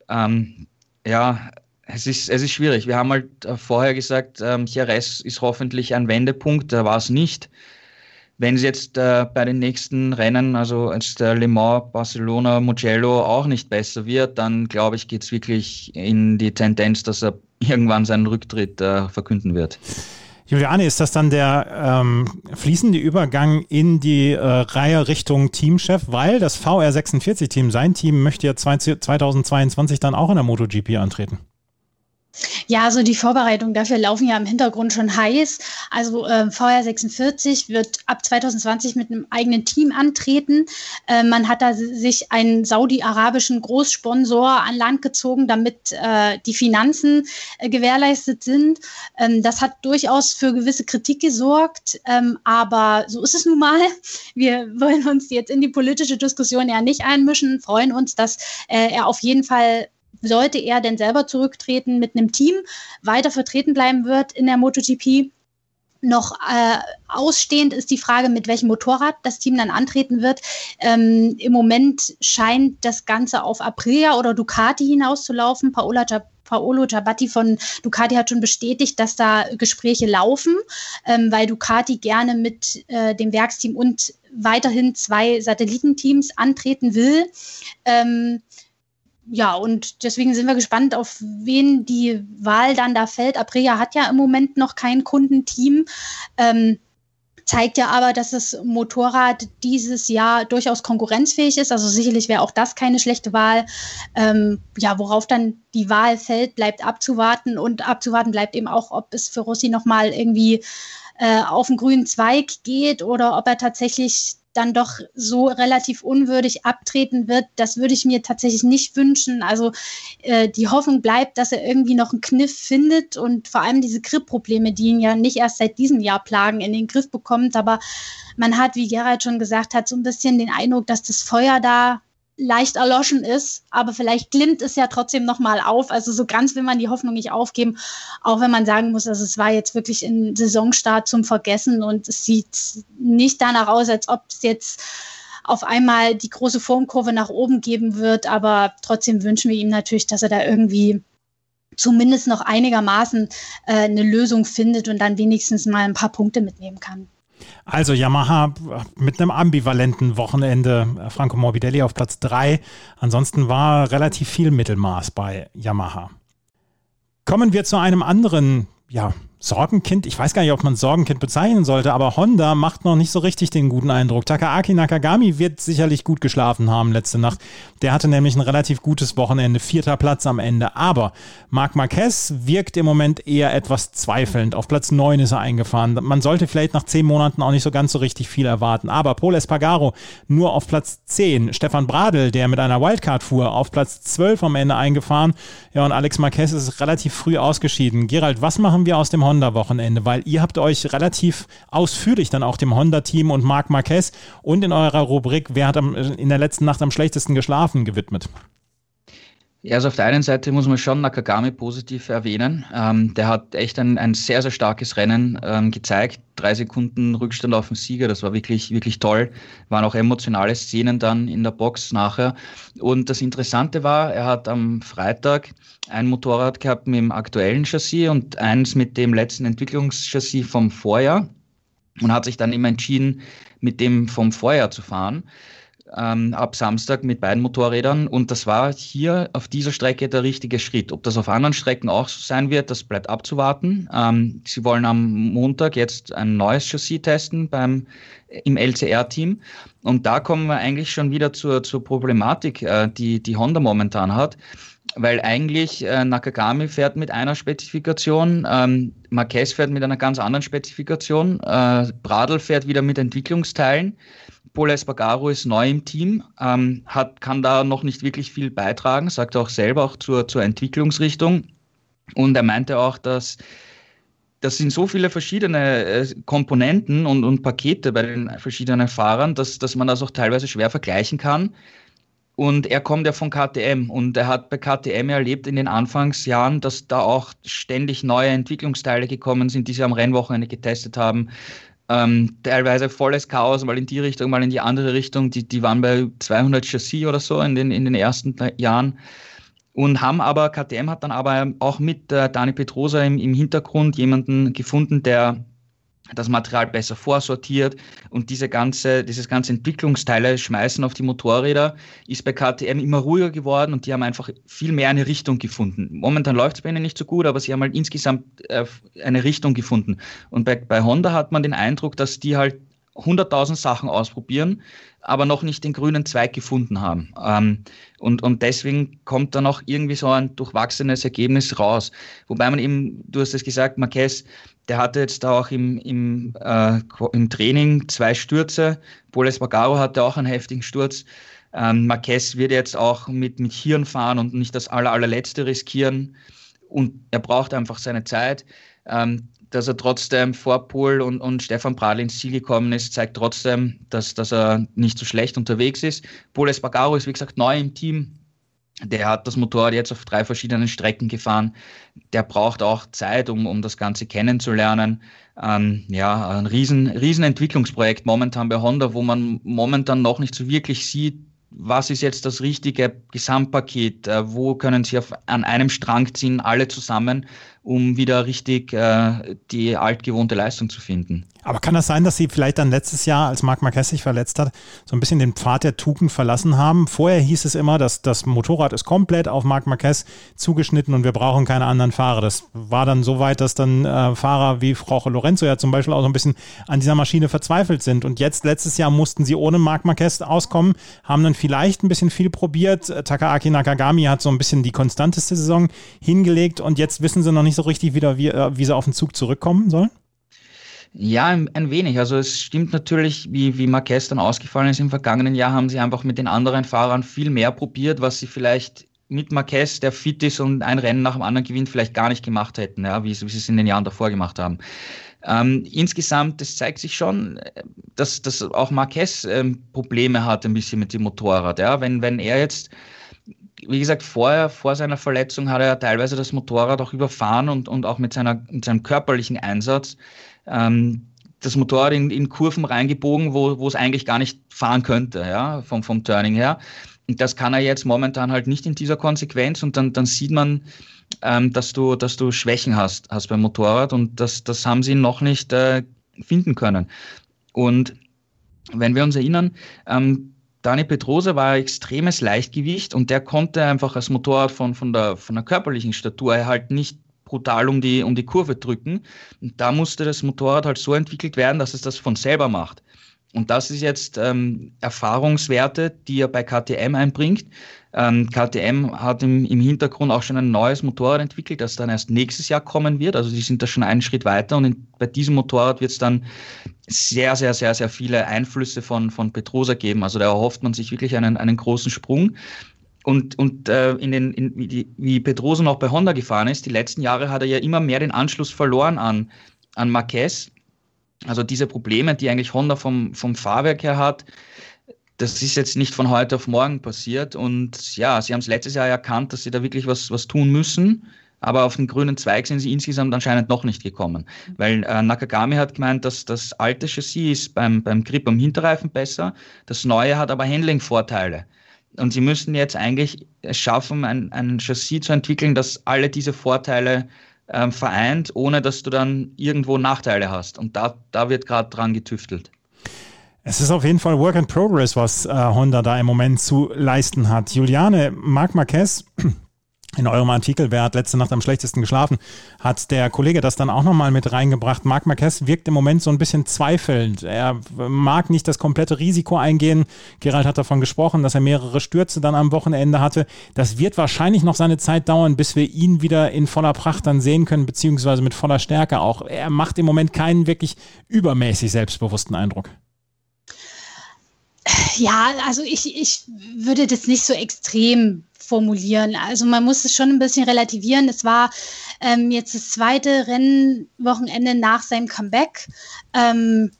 Speaker 3: Ähm, ja, es ist, es ist schwierig. Wir haben halt äh, vorher gesagt, ähm, Jerez ist hoffentlich ein Wendepunkt, da war es nicht. Wenn es jetzt äh, bei den nächsten Rennen, also jetzt der Le Mans, Barcelona, Mugello auch nicht besser wird, dann glaube ich, geht es wirklich in die Tendenz, dass er irgendwann seinen Rücktritt äh, verkünden wird.
Speaker 1: Juliane, ist das dann der ähm, fließende Übergang in die äh, Reihe Richtung Teamchef, weil das VR46-Team, sein Team möchte ja 2022 dann auch in der MotoGP antreten?
Speaker 2: Ja, also die Vorbereitungen dafür laufen ja im Hintergrund schon heiß. Also äh, VR46 wird ab 2020 mit einem eigenen Team antreten. Äh, man hat da sich einen saudi-arabischen Großsponsor an Land gezogen, damit äh, die Finanzen äh, gewährleistet sind. Ähm, das hat durchaus für gewisse Kritik gesorgt, ähm, aber so ist es nun mal. Wir wollen uns jetzt in die politische Diskussion ja nicht einmischen, freuen uns, dass äh, er auf jeden Fall sollte er denn selber zurücktreten mit einem Team, weiter vertreten bleiben wird in der MotoGP. Noch äh, ausstehend ist die Frage, mit welchem Motorrad das Team dann antreten wird. Ähm, Im Moment scheint das Ganze auf Aprilia oder Ducati hinauszulaufen. Paola Paolo Giabatti von Ducati hat schon bestätigt, dass da Gespräche laufen, ähm, weil Ducati gerne mit äh, dem Werksteam und weiterhin zwei Satellitenteams antreten will. Ähm, ja, und deswegen sind wir gespannt, auf wen die Wahl dann da fällt. Aprilia hat ja im Moment noch kein Kundenteam. Ähm, zeigt ja aber, dass das Motorrad dieses Jahr durchaus konkurrenzfähig ist. Also sicherlich wäre auch das keine schlechte Wahl. Ähm, ja, worauf dann die Wahl fällt, bleibt abzuwarten und abzuwarten bleibt eben auch, ob es für Rossi nochmal irgendwie äh, auf den grünen Zweig geht oder ob er tatsächlich dann doch so relativ unwürdig abtreten wird, das würde ich mir tatsächlich nicht wünschen. Also äh, die Hoffnung bleibt, dass er irgendwie noch einen Kniff findet und vor allem diese Grip-Probleme, die ihn ja nicht erst seit diesem Jahr plagen, in den Griff bekommt. Aber man hat, wie Gerald schon gesagt hat, so ein bisschen den Eindruck, dass das Feuer da leicht erloschen ist, aber vielleicht glimmt es ja trotzdem nochmal auf. Also so ganz will man die Hoffnung nicht aufgeben, auch wenn man sagen muss, also es war jetzt wirklich ein Saisonstart zum Vergessen und es sieht nicht danach aus, als ob es jetzt auf einmal die große Formkurve nach oben geben wird, aber trotzdem wünschen wir ihm natürlich, dass er da irgendwie zumindest noch einigermaßen äh, eine Lösung findet und dann wenigstens mal ein paar Punkte mitnehmen kann.
Speaker 1: Also Yamaha mit einem ambivalenten Wochenende. Franco Morbidelli auf Platz 3. Ansonsten war relativ viel Mittelmaß bei Yamaha. Kommen wir zu einem anderen ja, Sorgenkind, ich weiß gar nicht, ob man Sorgenkind bezeichnen sollte, aber Honda macht noch nicht so richtig den guten Eindruck. Takaaki Nakagami wird sicherlich gut geschlafen haben letzte Nacht. Der hatte nämlich ein relativ gutes Wochenende, vierter Platz am Ende. Aber Marc Marquez wirkt im Moment eher etwas zweifelnd. Auf Platz 9 ist er eingefahren. Man sollte vielleicht nach zehn Monaten auch nicht so ganz so richtig viel erwarten. Aber Paul Espargaro nur auf Platz 10. Stefan Bradl, der mit einer Wildcard fuhr, auf Platz 12 am Ende eingefahren. Ja, und Alex Marquez ist relativ früh ausgeschieden. Gerald, was machen wir aus dem Honda-Wochenende? Weil ihr habt euch relativ ausführlich dann auch dem Honda-Team und Marc Marquez und in eurer Rubrik Wer hat am, in der letzten Nacht am schlechtesten geschlafen gewidmet.
Speaker 3: Ja, also auf der einen Seite muss man schon Nakagami positiv erwähnen. Ähm, der hat echt ein, ein sehr, sehr starkes Rennen ähm, gezeigt. Drei Sekunden Rückstand auf den Sieger, das war wirklich, wirklich toll. Waren auch emotionale Szenen dann in der Box nachher. Und das Interessante war, er hat am Freitag ein Motorrad gehabt mit dem aktuellen Chassis und eins mit dem letzten Entwicklungschassis vom Vorjahr und hat sich dann immer entschieden, mit dem vom Vorjahr zu fahren ähm, ab Samstag mit beiden Motorrädern. Und das war hier auf dieser Strecke der richtige Schritt. Ob das auf anderen Strecken auch so sein wird, das bleibt abzuwarten. Ähm, sie wollen am Montag jetzt ein neues Chassis testen beim, im LCR-Team. Und da kommen wir eigentlich schon wieder zur, zur Problematik, äh, die, die Honda momentan hat weil eigentlich äh, Nakagami fährt mit einer Spezifikation, ähm, Marquez fährt mit einer ganz anderen Spezifikation, äh, Bradl fährt wieder mit Entwicklungsteilen. Paul Espargaro ist neu im Team, ähm, hat, kann da noch nicht wirklich viel beitragen, sagt auch selber auch zur, zur Entwicklungsrichtung. Und er meinte auch, dass das sind so viele verschiedene äh, Komponenten und, und Pakete bei den verschiedenen Fahrern, dass, dass man das auch teilweise schwer vergleichen kann. Und er kommt ja von KTM und er hat bei KTM erlebt in den Anfangsjahren, dass da auch ständig neue Entwicklungsteile gekommen sind, die sie am Rennwochenende getestet haben. Ähm, teilweise volles Chaos, mal in die Richtung, mal in die andere Richtung. Die, die waren bei 200 Chassis oder so in den, in den ersten Jahren. und haben aber, KTM hat dann aber auch mit äh, Dani Petrosa im, im Hintergrund jemanden gefunden, der das Material besser vorsortiert und diese ganze, dieses ganze Entwicklungsteile schmeißen auf die Motorräder, ist bei KTM immer ruhiger geworden und die haben einfach viel mehr eine Richtung gefunden. Momentan läuft es bei ihnen nicht so gut, aber sie haben halt insgesamt äh, eine Richtung gefunden. Und bei, bei Honda hat man den Eindruck, dass die halt 100.000 Sachen ausprobieren, aber noch nicht den grünen Zweig gefunden haben. Ähm, und, und deswegen kommt dann auch irgendwie so ein durchwachsenes Ergebnis raus. Wobei man eben, du hast es gesagt, Marquez, der hatte jetzt auch im, im, äh, im Training zwei Stürze. Poles Bagaro hatte auch einen heftigen Sturz. Ähm, Marquez wird jetzt auch mit, mit Hirn fahren und nicht das aller, allerletzte riskieren. Und er braucht einfach seine Zeit. Ähm, dass er trotzdem vor Pohl und, und Stefan Bradl ins Ziel gekommen ist, zeigt trotzdem, dass, dass er nicht so schlecht unterwegs ist. Paul Espargaro ist, wie gesagt, neu im Team. Der hat das Motorrad jetzt auf drei verschiedenen Strecken gefahren. Der braucht auch Zeit, um, um das Ganze kennenzulernen. Ähm, ja, ein riesen, riesen Entwicklungsprojekt momentan bei Honda, wo man momentan noch nicht so wirklich sieht, was ist jetzt das richtige Gesamtpaket? Äh, wo können Sie auf, an einem Strang ziehen, alle zusammen? Um wieder richtig äh, die altgewohnte Leistung zu finden.
Speaker 1: Aber kann das sein, dass Sie vielleicht dann letztes Jahr, als Marc Marquez sich verletzt hat, so ein bisschen den Pfad der Tugend verlassen haben? Vorher hieß es immer, dass das Motorrad ist komplett auf Marc Marquez zugeschnitten und wir brauchen keine anderen Fahrer. Das war dann so weit, dass dann äh, Fahrer wie Frau Lorenzo ja zum Beispiel auch so ein bisschen an dieser Maschine verzweifelt sind. Und jetzt, letztes Jahr, mussten sie ohne Marc Marquez auskommen, haben dann vielleicht ein bisschen viel probiert. Takaaki Nakagami hat so ein bisschen die konstanteste Saison hingelegt und jetzt wissen sie noch nicht so richtig wieder, wie, äh, wie sie auf den Zug zurückkommen sollen?
Speaker 3: Ja, ein, ein, wenig. Also es stimmt natürlich, wie, wie Marquez dann ausgefallen ist im vergangenen Jahr, haben sie einfach mit den anderen Fahrern viel mehr probiert, was sie vielleicht mit Marquez, der fit ist und ein Rennen nach dem anderen gewinnt, vielleicht gar nicht gemacht hätten, ja, wie, wie sie es in den Jahren davor gemacht haben. Ähm, insgesamt, das zeigt sich schon, dass, dass auch Marquez ähm, Probleme hat ein bisschen mit dem Motorrad. Ja. Wenn, wenn er jetzt wie gesagt, vorher, vor seiner Verletzung hat er teilweise das Motorrad auch überfahren und, und auch mit, seiner, mit seinem körperlichen Einsatz ähm, das Motorrad in, in Kurven reingebogen, wo, wo es eigentlich gar nicht fahren könnte, ja, vom, vom Turning her. Und das kann er jetzt momentan halt nicht in dieser Konsequenz und dann, dann sieht man, ähm, dass, du, dass du Schwächen hast, hast beim Motorrad und das, das haben sie noch nicht äh, finden können. Und wenn wir uns erinnern, ähm, Dani Petrosa war ein extremes Leichtgewicht und der konnte einfach als Motorrad von, von, der, von der körperlichen Statur halt nicht brutal um die, um die Kurve drücken. Und da musste das Motorrad halt so entwickelt werden, dass es das von selber macht. Und das ist jetzt ähm, Erfahrungswerte, die er bei KTM einbringt. Ähm, KTM hat im, im Hintergrund auch schon ein neues Motorrad entwickelt, das dann erst nächstes Jahr kommen wird. Also die sind da schon einen Schritt weiter und in, bei diesem Motorrad wird es dann sehr, sehr, sehr, sehr viele Einflüsse von, von Petrosa geben. Also da erhofft man sich wirklich einen, einen großen Sprung. Und, und äh, in den, in, wie, die, wie Pedrosa noch bei Honda gefahren ist, die letzten Jahre hat er ja immer mehr den Anschluss verloren an, an Marquez also diese Probleme, die eigentlich Honda vom, vom Fahrwerk her hat, das ist jetzt nicht von heute auf morgen passiert. Und ja, sie haben es letztes Jahr erkannt, dass sie da wirklich was, was tun müssen. Aber auf den grünen Zweig sind sie insgesamt anscheinend noch nicht gekommen. Weil äh, Nakagami hat gemeint, dass das alte Chassis ist beim, beim Grip am Hinterreifen besser. Das neue hat aber Handling-Vorteile. Und sie müssten jetzt eigentlich es schaffen, ein, ein Chassis zu entwickeln, das alle diese Vorteile ähm, vereint, ohne dass du dann irgendwo Nachteile hast. Und da, da wird gerade dran getüftelt.
Speaker 1: Es ist auf jeden Fall Work in Progress, was äh, Honda da im Moment zu leisten hat. Juliane, Marc Marquez in eurem Artikel, wer hat letzte Nacht am schlechtesten geschlafen, hat der Kollege das dann auch nochmal mit reingebracht. Marc Marquez wirkt im Moment so ein bisschen zweifelnd. Er mag nicht das komplette Risiko eingehen. Gerald hat davon gesprochen, dass er mehrere Stürze dann am Wochenende hatte. Das wird wahrscheinlich noch seine Zeit dauern, bis wir ihn wieder in voller Pracht dann sehen können, beziehungsweise mit voller Stärke auch. Er macht im Moment keinen wirklich übermäßig selbstbewussten Eindruck.
Speaker 2: Ja, also ich, ich würde das nicht so extrem formulieren. Also man muss es schon ein bisschen relativieren. Es war ähm, jetzt das zweite Rennwochenende nach seinem Comeback. Ähm,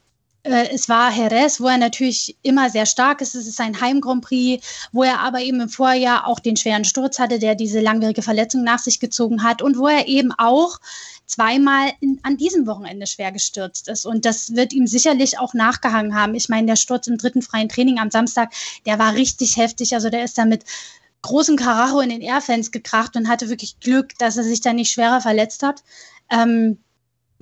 Speaker 2: äh, es war Jerez, wo er natürlich immer sehr stark ist. Es ist ein Heim-Grand Prix, wo er aber eben im Vorjahr auch den schweren Sturz hatte, der diese langwierige Verletzung nach sich gezogen hat und wo er eben auch zweimal in, an diesem Wochenende schwer gestürzt ist. Und das wird ihm sicherlich auch nachgehangen haben. Ich meine, der Sturz im dritten freien Training am Samstag, der war richtig heftig. Also der ist damit großen Karacho in den Airfans gekracht und hatte wirklich Glück, dass er sich da nicht schwerer verletzt hat. Ähm,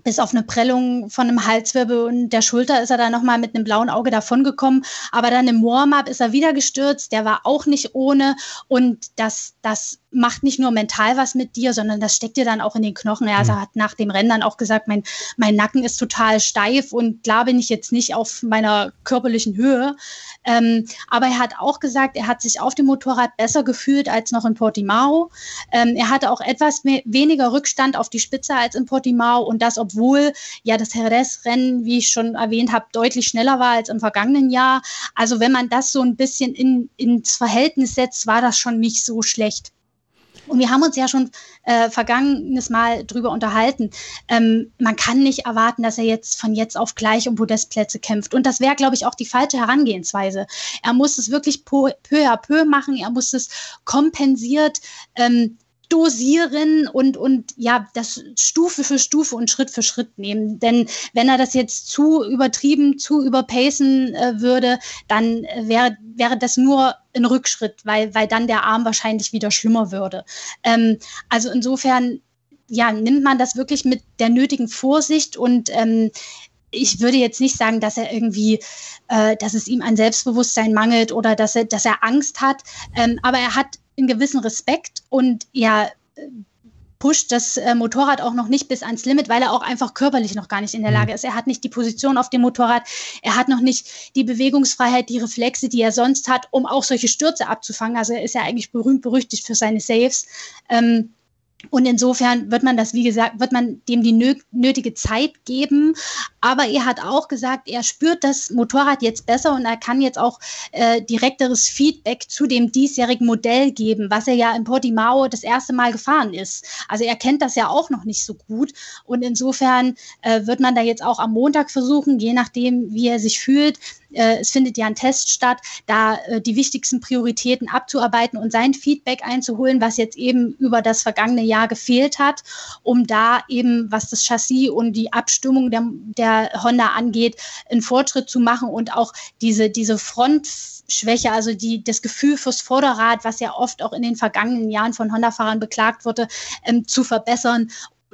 Speaker 2: bis auf eine Prellung von einem Halswirbel und der Schulter ist er dann nochmal mit einem blauen Auge davongekommen. Aber dann im Warm-up ist er wieder gestürzt. Der war auch nicht ohne. Und das, das macht nicht nur mental was mit dir, sondern das steckt dir dann auch in den Knochen. Er also hat nach dem Rennen dann auch gesagt, mein, mein Nacken ist total steif und klar bin ich jetzt nicht auf meiner körperlichen Höhe. Ähm, aber er hat auch gesagt, er hat sich auf dem Motorrad besser gefühlt als noch in Portimao. Ähm, er hatte auch etwas mehr, weniger Rückstand auf die Spitze als in Portimao und das, obwohl ja das Jerez-Rennen, wie ich schon erwähnt habe, deutlich schneller war als im vergangenen Jahr. Also wenn man das so ein bisschen in, ins Verhältnis setzt, war das schon nicht so schlecht. Und wir haben uns ja schon äh, vergangenes Mal drüber unterhalten. Ähm, man kann nicht erwarten, dass er jetzt von jetzt auf gleich um Podestplätze kämpft. Und das wäre, glaube ich, auch die falsche Herangehensweise. Er muss es wirklich peu à peu machen. Er muss es kompensiert ähm, dosieren und, und ja, das Stufe für Stufe und Schritt für Schritt nehmen. Denn wenn er das jetzt zu übertrieben, zu überpacen äh, würde, dann äh, wäre, wäre das nur ein Rückschritt, weil, weil dann der Arm wahrscheinlich wieder schlimmer würde. Ähm, also insofern, ja, nimmt man das wirklich mit der nötigen Vorsicht und ähm, ich würde jetzt nicht sagen, dass er irgendwie, äh, dass es ihm an Selbstbewusstsein mangelt oder dass er, dass er Angst hat. Ähm, aber er hat einen gewissen Respekt und ja, pusht das äh, Motorrad auch noch nicht bis ans Limit, weil er auch einfach körperlich noch gar nicht in der mhm. Lage ist. Er hat nicht die Position auf dem Motorrad, er hat noch nicht die Bewegungsfreiheit, die Reflexe, die er sonst hat, um auch solche Stürze abzufangen. Also er ist ja eigentlich berühmt berüchtigt für seine Saves. Ähm, und insofern wird man das, wie gesagt, wird man dem die nötige Zeit geben. Aber er hat auch gesagt, er spürt das Motorrad jetzt besser und er kann jetzt auch äh, direkteres Feedback zu dem diesjährigen Modell geben, was er ja in Portimao das erste Mal gefahren ist. Also er kennt das ja auch noch nicht so gut. Und insofern äh, wird man da jetzt auch am Montag versuchen, je nachdem, wie er sich fühlt, äh, es findet ja ein Test statt, da äh, die wichtigsten Prioritäten abzuarbeiten und sein Feedback einzuholen, was jetzt eben über das vergangene Jahr gefehlt hat, um da eben, was das Chassis und die Abstimmung der, der Honda angeht, einen Fortschritt zu machen und auch diese, diese Front Schwäche, also die, das Gefühl fürs Vorderrad, was ja oft auch in den vergangenen Jahren von Honda-Fahrern beklagt wurde, ähm, zu verbessern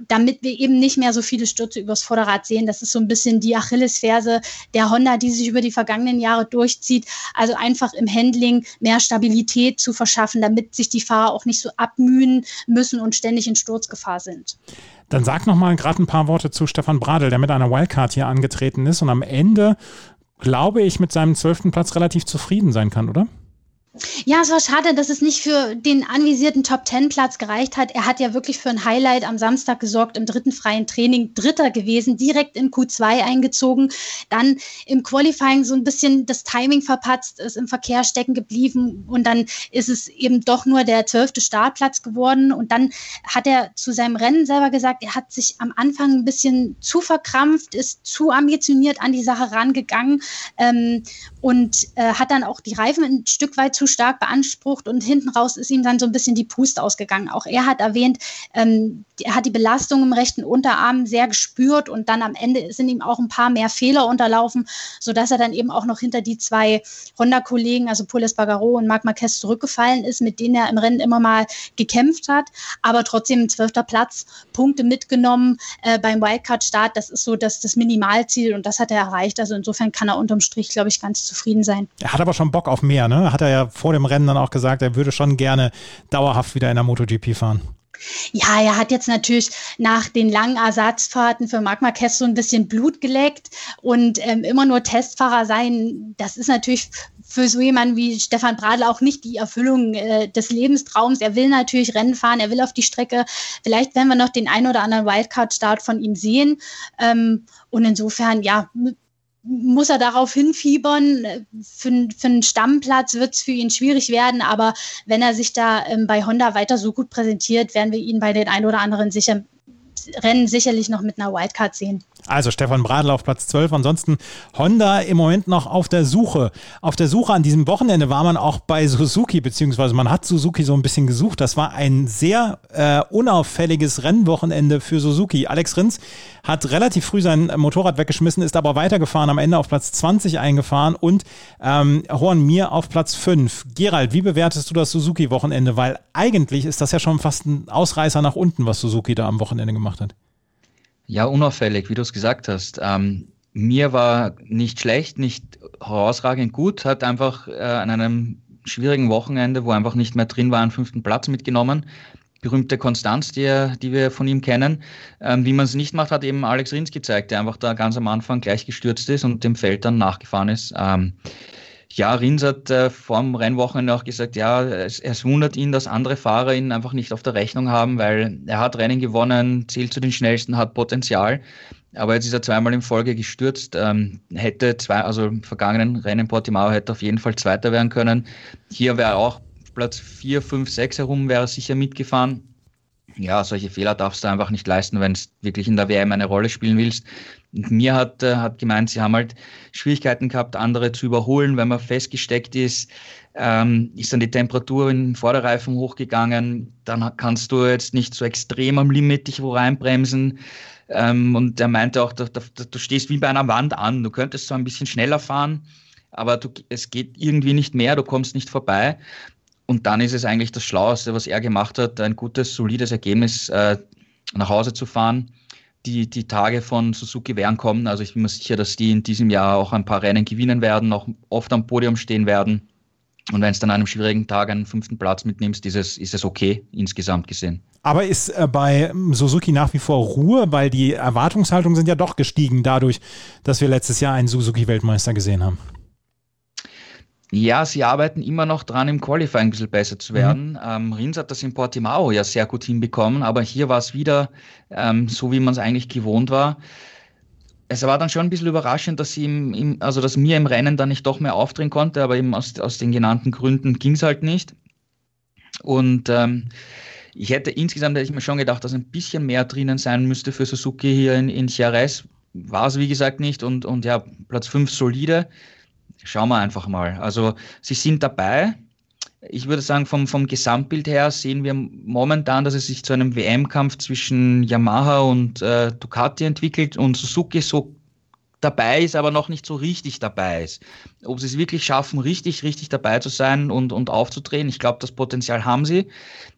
Speaker 2: damit wir eben nicht mehr so viele Stürze übers Vorderrad sehen. Das ist so ein bisschen die Achillesferse der Honda, die sich über die vergangenen Jahre durchzieht. Also einfach im Handling mehr Stabilität zu verschaffen, damit sich die Fahrer auch nicht so abmühen müssen und ständig in Sturzgefahr sind.
Speaker 1: Dann sag noch mal gerade ein paar Worte zu Stefan Bradl, der mit einer Wildcard hier angetreten ist und am Ende, glaube ich, mit seinem zwölften Platz relativ zufrieden sein kann, oder?
Speaker 2: Ja, es war schade, dass es nicht für den anvisierten Top-10-Platz gereicht hat. Er hat ja wirklich für ein Highlight am Samstag gesorgt, im dritten freien Training Dritter gewesen, direkt in Q2 eingezogen, dann im Qualifying so ein bisschen das Timing verpatzt, ist im Verkehr stecken geblieben und dann ist es eben doch nur der zwölfte Startplatz geworden und dann hat er zu seinem Rennen selber gesagt, er hat sich am Anfang ein bisschen zu verkrampft, ist zu ambitioniert an die Sache rangegangen ähm, und äh, hat dann auch die Reifen ein Stück weit zu stark beansprucht und hinten raus ist ihm dann so ein bisschen die Puste ausgegangen. Auch er hat erwähnt, ähm, er hat die Belastung im rechten Unterarm sehr gespürt und dann am Ende sind ihm auch ein paar mehr Fehler unterlaufen, sodass er dann eben auch noch hinter die zwei Honda-Kollegen, also Poules Bagaro und Marc Marquez zurückgefallen ist, mit denen er im Rennen immer mal gekämpft hat, aber trotzdem zwölfter Platz, Punkte mitgenommen äh, beim Wildcard-Start, das ist so das, das Minimalziel und das hat er erreicht. Also insofern kann er unterm Strich, glaube ich, ganz zufrieden sein.
Speaker 1: Er hat aber schon Bock auf mehr, ne? Hat er ja vor dem Rennen dann auch gesagt, er würde schon gerne dauerhaft wieder in der MotoGP fahren.
Speaker 2: Ja, er hat jetzt natürlich nach den langen Ersatzfahrten für Marc Marquez so ein bisschen Blut geleckt und ähm, immer nur Testfahrer sein, das ist natürlich für so jemanden wie Stefan Bradl auch nicht die Erfüllung äh, des Lebenstraums. Er will natürlich Rennen fahren, er will auf die Strecke. Vielleicht werden wir noch den ein oder anderen Wildcard-Start von ihm sehen. Ähm, und insofern, ja, muss er darauf hinfiebern. Für, für einen Stammplatz wird es für ihn schwierig werden, aber wenn er sich da ähm, bei Honda weiter so gut präsentiert, werden wir ihn bei den ein oder anderen sicher Rennen sicherlich noch mit einer Wildcard sehen.
Speaker 1: Also Stefan Bradl auf Platz 12. Ansonsten Honda im Moment noch auf der Suche. Auf der Suche an diesem Wochenende war man auch bei Suzuki, beziehungsweise man hat Suzuki so ein bisschen gesucht. Das war ein sehr äh, unauffälliges Rennwochenende für Suzuki. Alex Rins hat relativ früh sein Motorrad weggeschmissen, ist aber weitergefahren, am Ende auf Platz 20 eingefahren und ähm, Horn Mir auf Platz 5. Gerald, wie bewertest du das Suzuki-Wochenende? Weil eigentlich ist das ja schon fast ein Ausreißer nach unten, was Suzuki da am Wochenende gemacht hat.
Speaker 3: Ja, unauffällig, wie du es gesagt hast. Ähm, mir war nicht schlecht, nicht herausragend gut, hat einfach äh, an einem schwierigen Wochenende, wo einfach nicht mehr drin war, einen fünften Platz mitgenommen. Berühmte Konstanz, die, die wir von ihm kennen. Ähm, wie man es nicht macht, hat eben Alex Rins gezeigt, der einfach da ganz am Anfang gleich gestürzt ist und dem Feld dann nachgefahren ist. Ähm, ja, Rins hat äh, vor dem Rennwochenende auch gesagt, ja, es, es, wundert ihn, dass andere Fahrer ihn einfach nicht auf der Rechnung haben, weil er hat Rennen gewonnen, zählt zu den schnellsten, hat Potenzial. Aber jetzt ist er zweimal in Folge gestürzt. Ähm, hätte zwei, also im vergangenen Rennen Portimao hätte auf jeden Fall Zweiter werden können. Hier wäre auch Platz 4, 5, 6 herum, wäre sicher mitgefahren. Ja, solche Fehler darfst du einfach nicht leisten, wenn es wirklich in der WM eine Rolle spielen willst. Und mir hat, äh, hat gemeint, sie haben halt Schwierigkeiten gehabt, andere zu überholen, wenn man festgesteckt ist. Ähm, ist dann die Temperatur im Vorderreifen hochgegangen, dann kannst du jetzt nicht so extrem am Limit dich wo reinbremsen. Ähm, und er meinte auch, da, da, du stehst wie bei einer Wand an. Du könntest zwar ein bisschen schneller fahren, aber du, es geht irgendwie nicht mehr, du kommst nicht vorbei. Und dann ist es eigentlich das Schlaueste, was er gemacht hat, ein gutes, solides Ergebnis äh, nach Hause zu fahren. Die, die Tage von Suzuki werden kommen. Also ich bin mir sicher, dass die in diesem Jahr auch ein paar Rennen gewinnen werden, auch oft am Podium stehen werden. Und wenn es dann an einem schwierigen Tag einen fünften Platz mitnimmst, ist es, ist es okay, insgesamt gesehen.
Speaker 1: Aber ist äh, bei Suzuki nach wie vor Ruhe, weil die Erwartungshaltungen sind ja doch gestiegen dadurch, dass wir letztes Jahr einen Suzuki-Weltmeister gesehen haben.
Speaker 3: Ja, sie arbeiten immer noch dran, im Qualifying ein bisschen besser zu werden. Mhm. Ähm, Rins hat das in Portimao ja sehr gut hinbekommen, aber hier war es wieder ähm, so, wie man es eigentlich gewohnt war es war dann schon ein bisschen überraschend, dass sie im, im, also dass mir im Rennen dann nicht doch mehr aufdrehen konnte, aber eben aus, aus den genannten Gründen ging es halt nicht. Und ähm, ich hätte insgesamt hätte ich mir schon gedacht, dass ein bisschen mehr drinnen sein müsste für Suzuki hier in, in Jerez. War es wie gesagt nicht und, und ja, Platz 5 solide. Schauen wir einfach mal. Also sie sind dabei, ich würde sagen, vom, vom Gesamtbild her sehen wir momentan, dass es sich zu einem WM-Kampf zwischen Yamaha und äh, Ducati entwickelt und Suzuki so dabei ist, aber noch nicht so richtig dabei ist. Ob sie es wirklich schaffen, richtig, richtig dabei zu sein und, und aufzudrehen, ich glaube, das Potenzial haben sie.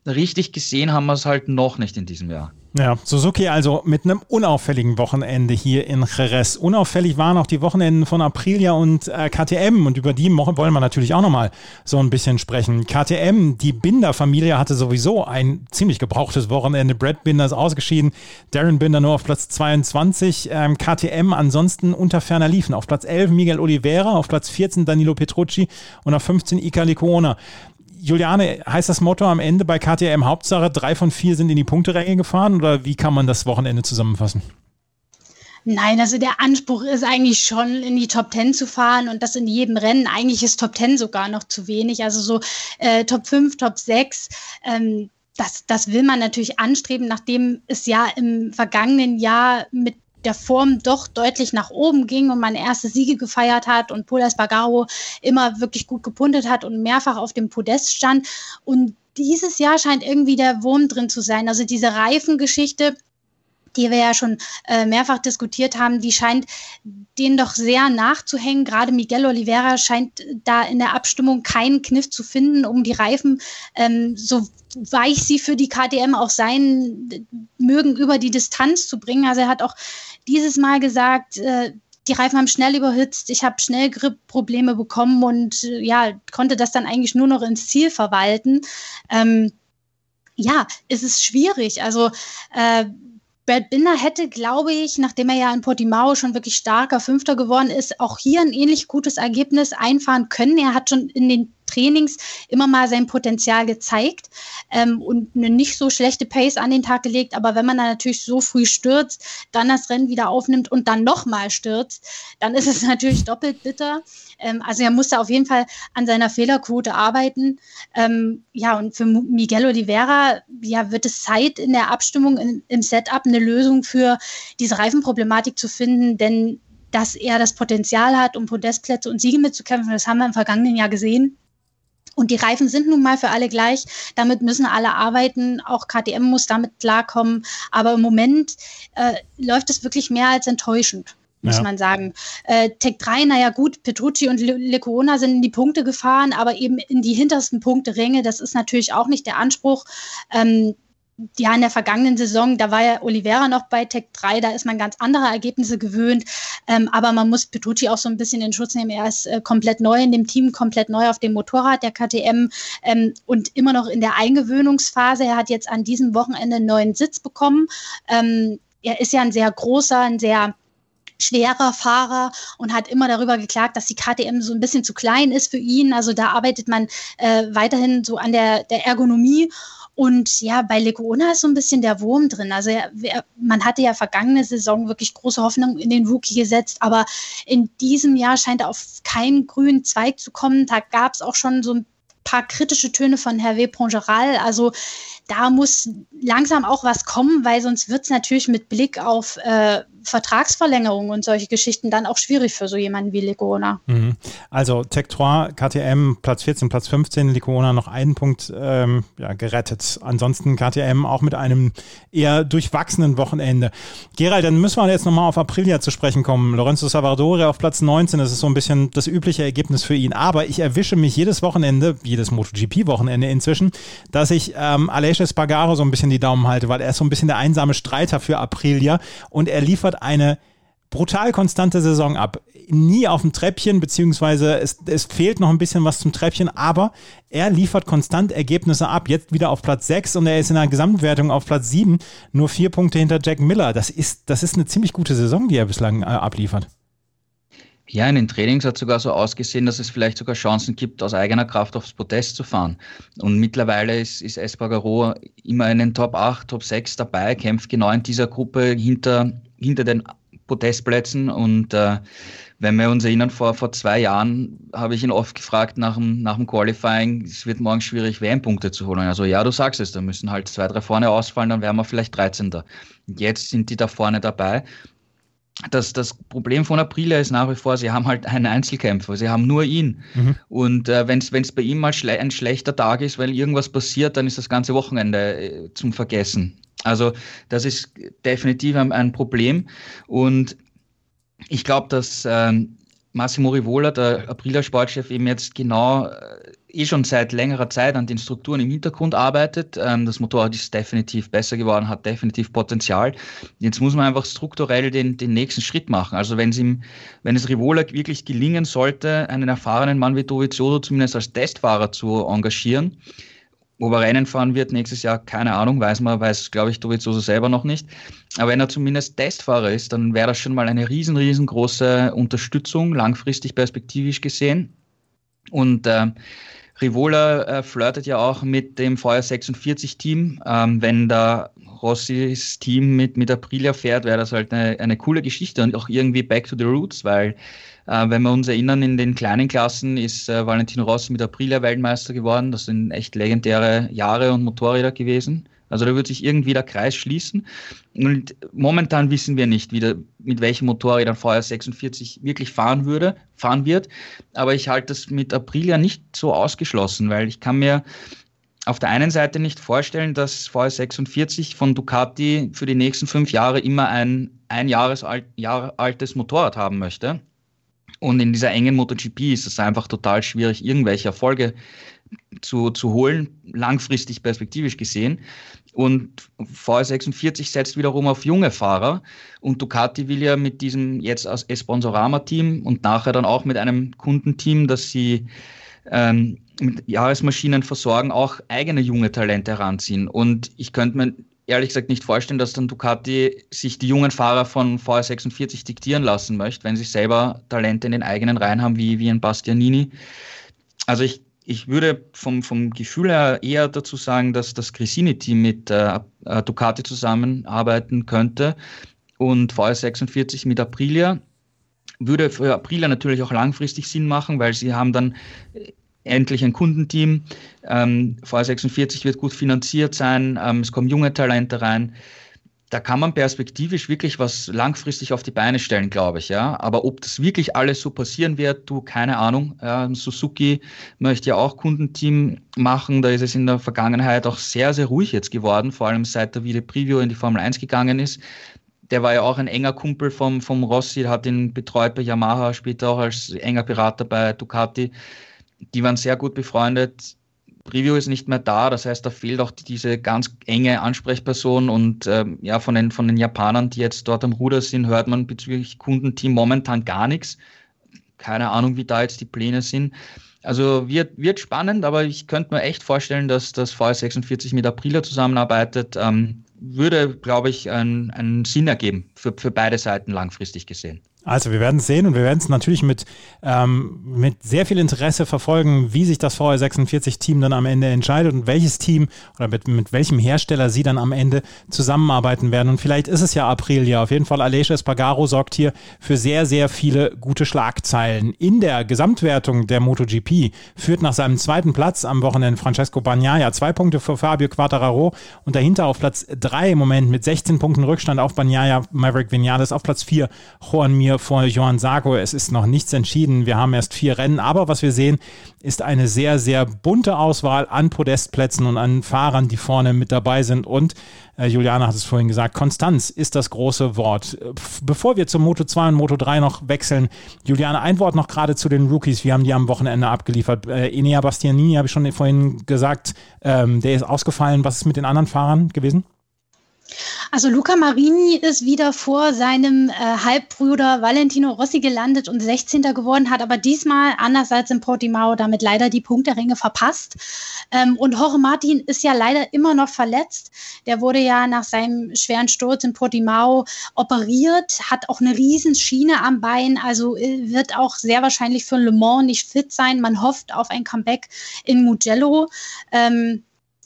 Speaker 3: Richtig gesehen haben wir es halt noch nicht in diesem Jahr.
Speaker 1: Ja, Suzuki also mit einem unauffälligen Wochenende hier in Jerez. Unauffällig waren auch die Wochenenden von Aprilia und äh, KTM und über die wollen wir natürlich auch nochmal so ein bisschen sprechen. KTM, die Binder-Familie hatte sowieso ein ziemlich gebrauchtes Wochenende. Brad Binder ist ausgeschieden, Darren Binder nur auf Platz 22. Ähm, KTM ansonsten unter ferner liefen. Auf Platz 11 Miguel Oliveira, auf Platz 14 Danilo Petrucci und auf 15 Ika Licona. Juliane, heißt das Motto am Ende bei KTM Hauptsache, drei von vier sind in die Punkteränge gefahren oder wie kann man das Wochenende zusammenfassen?
Speaker 2: Nein, also der Anspruch ist eigentlich schon in die Top 10 zu fahren und das in jedem Rennen. Eigentlich ist Top 10 sogar noch zu wenig. Also so äh, Top 5, Top 6. Ähm, das, das will man natürlich anstreben, nachdem es ja im vergangenen Jahr mit der Form doch deutlich nach oben ging und man erste Siege gefeiert hat und Paul Espargaro immer wirklich gut gepuntet hat und mehrfach auf dem Podest stand. Und dieses Jahr scheint irgendwie der Wurm drin zu sein. Also diese Reifengeschichte, die wir ja schon äh, mehrfach diskutiert haben, die scheint denen doch sehr nachzuhängen. Gerade Miguel Oliveira scheint da in der Abstimmung keinen Kniff zu finden, um die Reifen, ähm, so weich sie für die KTM auch sein mögen, über die Distanz zu bringen. Also er hat auch dieses Mal gesagt, äh, die Reifen haben schnell überhitzt, ich habe schnell Gripprobleme bekommen und äh, ja, konnte das dann eigentlich nur noch ins Ziel verwalten. Ähm, ja, es ist schwierig. Also äh, Brad Binder hätte, glaube ich, nachdem er ja in Portimao schon wirklich starker Fünfter geworden ist, auch hier ein ähnlich gutes Ergebnis einfahren können. Er hat schon in den Trainings immer mal sein Potenzial gezeigt ähm, und eine nicht so schlechte Pace an den Tag gelegt. Aber wenn man dann natürlich so früh stürzt, dann das Rennen wieder aufnimmt und dann nochmal stürzt, dann ist es natürlich doppelt bitter. Ähm, also er musste auf jeden Fall an seiner Fehlerquote arbeiten. Ähm, ja, und für Miguel Oliveira ja, wird es Zeit in der Abstimmung in, im Setup eine Lösung für diese Reifenproblematik zu finden, denn dass er das Potenzial hat, um Podestplätze und Siege mitzukämpfen, das haben wir im vergangenen Jahr gesehen Und die Reifen sind nun mal für alle gleich. Damit müssen alle arbeiten. Auch KTM muss damit klarkommen. Aber im Moment äh, läuft es wirklich mehr als enttäuschend muss ja. man sagen. Äh, Tech 3, naja gut, Petrucci und Lecona sind in die Punkte gefahren, aber eben in die hintersten Punkte-Ränge, das ist natürlich auch nicht der Anspruch. Ähm, ja, in der vergangenen Saison, da war ja Oliveira noch bei Tech 3, da ist man ganz andere Ergebnisse gewöhnt. Ähm, aber man muss Petrucci auch so ein bisschen in Schutz nehmen. Er ist äh, komplett neu in dem Team, komplett neu auf dem Motorrad der KTM ähm, und immer noch in der Eingewöhnungsphase. Er hat jetzt an diesem Wochenende einen neuen Sitz bekommen. Ähm, er ist ja ein sehr großer, ein sehr schwerer Fahrer und hat immer darüber geklagt, dass die KTM so ein bisschen zu klein ist für ihn. Also da arbeitet man äh, weiterhin so an der, der Ergonomie. Und ja, bei Lecuona ist so ein bisschen der Wurm drin. Also er, man hatte ja vergangene Saison wirklich große Hoffnung in den Rookie gesetzt, aber in diesem Jahr scheint er auf keinen grünen Zweig zu kommen. Da gab es auch schon so ein paar kritische Töne von Hervé Pongeral. Also da muss langsam auch was kommen, weil sonst wird es natürlich mit Blick auf äh, Vertragsverlängerung und solche Geschichten dann auch schwierig für so jemanden wie Licona.
Speaker 1: Mhm. Also Tech 3, KTM Platz 14, Platz 15, Licona noch einen Punkt ähm, ja, gerettet. Ansonsten KTM auch mit einem eher durchwachsenen Wochenende. Gerald, dann müssen wir jetzt nochmal auf Aprilia zu sprechen kommen. Lorenzo Savardore auf Platz 19, das ist so ein bisschen das übliche Ergebnis für ihn. Aber ich erwische mich jedes Wochenende, jedes MotoGP-Wochenende inzwischen, dass ich ähm, Aleix Espargaro so ein bisschen die Daumen halte, weil er ist so ein bisschen der einsame Streiter für Aprilia und er liefert eine brutal konstante Saison ab. Nie auf dem Treppchen, beziehungsweise es, es fehlt noch ein bisschen was zum Treppchen, aber er liefert konstant Ergebnisse ab. Jetzt wieder auf Platz 6 und er ist in der Gesamtwertung auf Platz 7, nur vier Punkte hinter Jack Miller. Das ist, das ist eine ziemlich gute Saison, die er bislang äh, abliefert.
Speaker 3: Ja, in den Trainings hat sogar so ausgesehen, dass es vielleicht sogar Chancen gibt, aus eigener Kraft aufs Podest zu fahren. Und mittlerweile ist, ist Espargaro immer in den Top 8, Top 6 dabei, kämpft genau in dieser Gruppe hinter, hinter den Podestplätzen. Und äh, wenn wir uns erinnern, vor, vor zwei Jahren habe ich ihn oft gefragt nach dem, nach dem Qualifying, es wird morgen schwierig, WM-Punkte zu holen. Also ja, du sagst es, da müssen halt zwei, drei vorne ausfallen, dann wären wir vielleicht 13. Jetzt sind die da vorne dabei das, das Problem von Aprilia ist nach wie vor, sie haben halt einen Einzelkämpfer, sie haben nur ihn. Mhm. Und äh, wenn es bei ihm mal schle ein schlechter Tag ist, weil irgendwas passiert, dann ist das ganze Wochenende äh, zum Vergessen. Also das ist definitiv ein, ein Problem. Und ich glaube, dass äh, Massimo Rivola, der Aprilia Sportchef, eben jetzt genau äh, eh schon seit längerer Zeit an den Strukturen im Hintergrund arbeitet. Ähm, das Motorrad ist definitiv besser geworden, hat definitiv Potenzial. Jetzt muss man einfach strukturell den, den nächsten Schritt machen. Also wenn es ihm, wenn es Rivola wirklich gelingen sollte, einen erfahrenen Mann wie Dovizioso zumindest als Testfahrer zu engagieren, ob er Rennen fahren wird nächstes Jahr, keine Ahnung, weiß man, weiß, glaube ich, Dovizioso selber noch nicht. Aber wenn er zumindest Testfahrer ist, dann wäre das schon mal eine riesen, riesengroße Unterstützung, langfristig perspektivisch gesehen. Und äh, Rivola äh, flirtet ja auch mit dem VR 46 Team. Ähm, wenn da Rossis Team mit, mit Aprilia fährt, wäre das halt eine, eine coole Geschichte und auch irgendwie back to the roots, weil äh, wenn wir uns erinnern, in den kleinen Klassen ist äh, Valentino Rossi mit Aprilia Weltmeister geworden. Das sind echt legendäre Jahre und Motorräder gewesen. Also da wird sich irgendwie der Kreis schließen. Und momentan wissen wir nicht, wieder, mit welchem Motorrad ein VR46 wirklich fahren würde, fahren wird. Aber ich halte das mit Aprilia nicht so ausgeschlossen, weil ich kann mir auf der einen Seite nicht vorstellen, dass VR46 von Ducati für die nächsten fünf Jahre immer ein ein Jahres alt, Jahr altes Motorrad haben möchte. Und in dieser engen MotoGP ist es einfach total schwierig, irgendwelche Erfolge zu, zu holen, langfristig perspektivisch gesehen. Und VR46 setzt wiederum auf junge Fahrer. Und Ducati will ja mit diesem jetzt als Esponsorama-Team und nachher dann auch mit einem Kundenteam, das sie ähm, mit Jahresmaschinen versorgen, auch eigene junge Talente heranziehen. Und ich könnte mir ehrlich gesagt nicht vorstellen, dass dann Ducati sich die jungen Fahrer von VR46 diktieren lassen möchte, wenn sie selber Talente in den eigenen Reihen haben, wie, wie ein Bastianini. Also ich ich würde vom, vom Gefühl her eher dazu sagen, dass das Gresini-Team mit äh, äh Ducati zusammenarbeiten könnte und VR46 mit Aprilia. Würde für Aprilia natürlich auch langfristig Sinn machen, weil sie haben dann äh, endlich ein Kundenteam. Ähm, VR46 wird gut finanziert sein, ähm, es kommen junge Talente rein. Da kann man perspektivisch wirklich was langfristig auf die Beine stellen, glaube ich, ja. Aber ob das wirklich alles so passieren wird, du, keine Ahnung. Ähm, Suzuki möchte ja auch Kundenteam machen. Da ist es in der Vergangenheit auch sehr, sehr ruhig jetzt geworden, vor allem seit der Video Preview in die Formel 1 gegangen ist. Der war ja auch ein enger Kumpel vom, vom Rossi, hat ihn betreut bei Yamaha, später auch als enger Berater bei Ducati. Die waren sehr gut befreundet Preview ist nicht mehr da, das heißt, da fehlt auch diese ganz enge Ansprechperson und ähm, ja, von den, von den Japanern, die jetzt dort am Ruder sind, hört man bezüglich Kundenteam momentan gar nichts. Keine Ahnung, wie da jetzt die Pläne sind. Also wird, wird spannend, aber ich könnte mir echt vorstellen, dass das VS46 mit Aprilia zusammenarbeitet. Ähm, würde, glaube ich, einen, einen Sinn ergeben für, für beide Seiten langfristig gesehen.
Speaker 1: Also wir werden es sehen und wir werden es natürlich mit, ähm, mit sehr viel Interesse verfolgen, wie sich das VR46-Team dann am Ende entscheidet und welches Team oder mit, mit welchem Hersteller sie dann am Ende zusammenarbeiten werden. Und vielleicht ist es ja April, ja. Auf jeden Fall, Aleix Espargaro sorgt hier für sehr, sehr viele gute Schlagzeilen. In der Gesamtwertung der MotoGP führt nach seinem zweiten Platz am Wochenende Francesco Bagnaia zwei Punkte für Fabio Quattararo und dahinter auf Platz drei im Moment mit 16 Punkten Rückstand auf Bagnaia, Maverick Vinales auf Platz vier, Juan Mir hier vor Johann Sarko. Es ist noch nichts entschieden. Wir haben erst vier Rennen. Aber was wir sehen, ist eine sehr, sehr bunte Auswahl an Podestplätzen und an Fahrern, die vorne mit dabei sind. Und äh, Juliane hat es vorhin gesagt, Konstanz ist das große Wort. Bevor wir zum Moto 2 und Moto 3 noch wechseln, Juliane, ein Wort noch gerade zu den Rookies. Wir haben die am Wochenende abgeliefert. Äh, Enea Bastianini habe ich schon vorhin gesagt, ähm, der ist ausgefallen. Was ist mit den anderen Fahrern gewesen?
Speaker 2: Also Luca Marini ist wieder vor seinem äh, Halbbruder Valentino Rossi gelandet und 16. geworden, hat aber diesmal, anders als in Portimao, damit leider die Punkteränge verpasst. Ähm, und Jorge Martin ist ja leider immer noch verletzt. Der wurde ja nach seinem schweren Sturz in Portimao operiert, hat auch eine Riesenschiene am Bein, also äh, wird auch sehr wahrscheinlich für Le Mans nicht fit sein. Man hofft auf ein Comeback in Mugello. Ähm,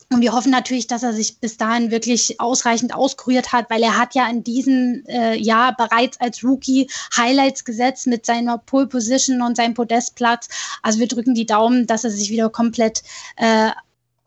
Speaker 2: und wir hoffen natürlich, dass er sich bis dahin wirklich ausreichend auskuriert hat, weil er hat ja in diesem äh, Jahr bereits als Rookie Highlights gesetzt mit seiner Pole Position und seinem Podestplatz. Also wir drücken die Daumen, dass er sich wieder komplett äh,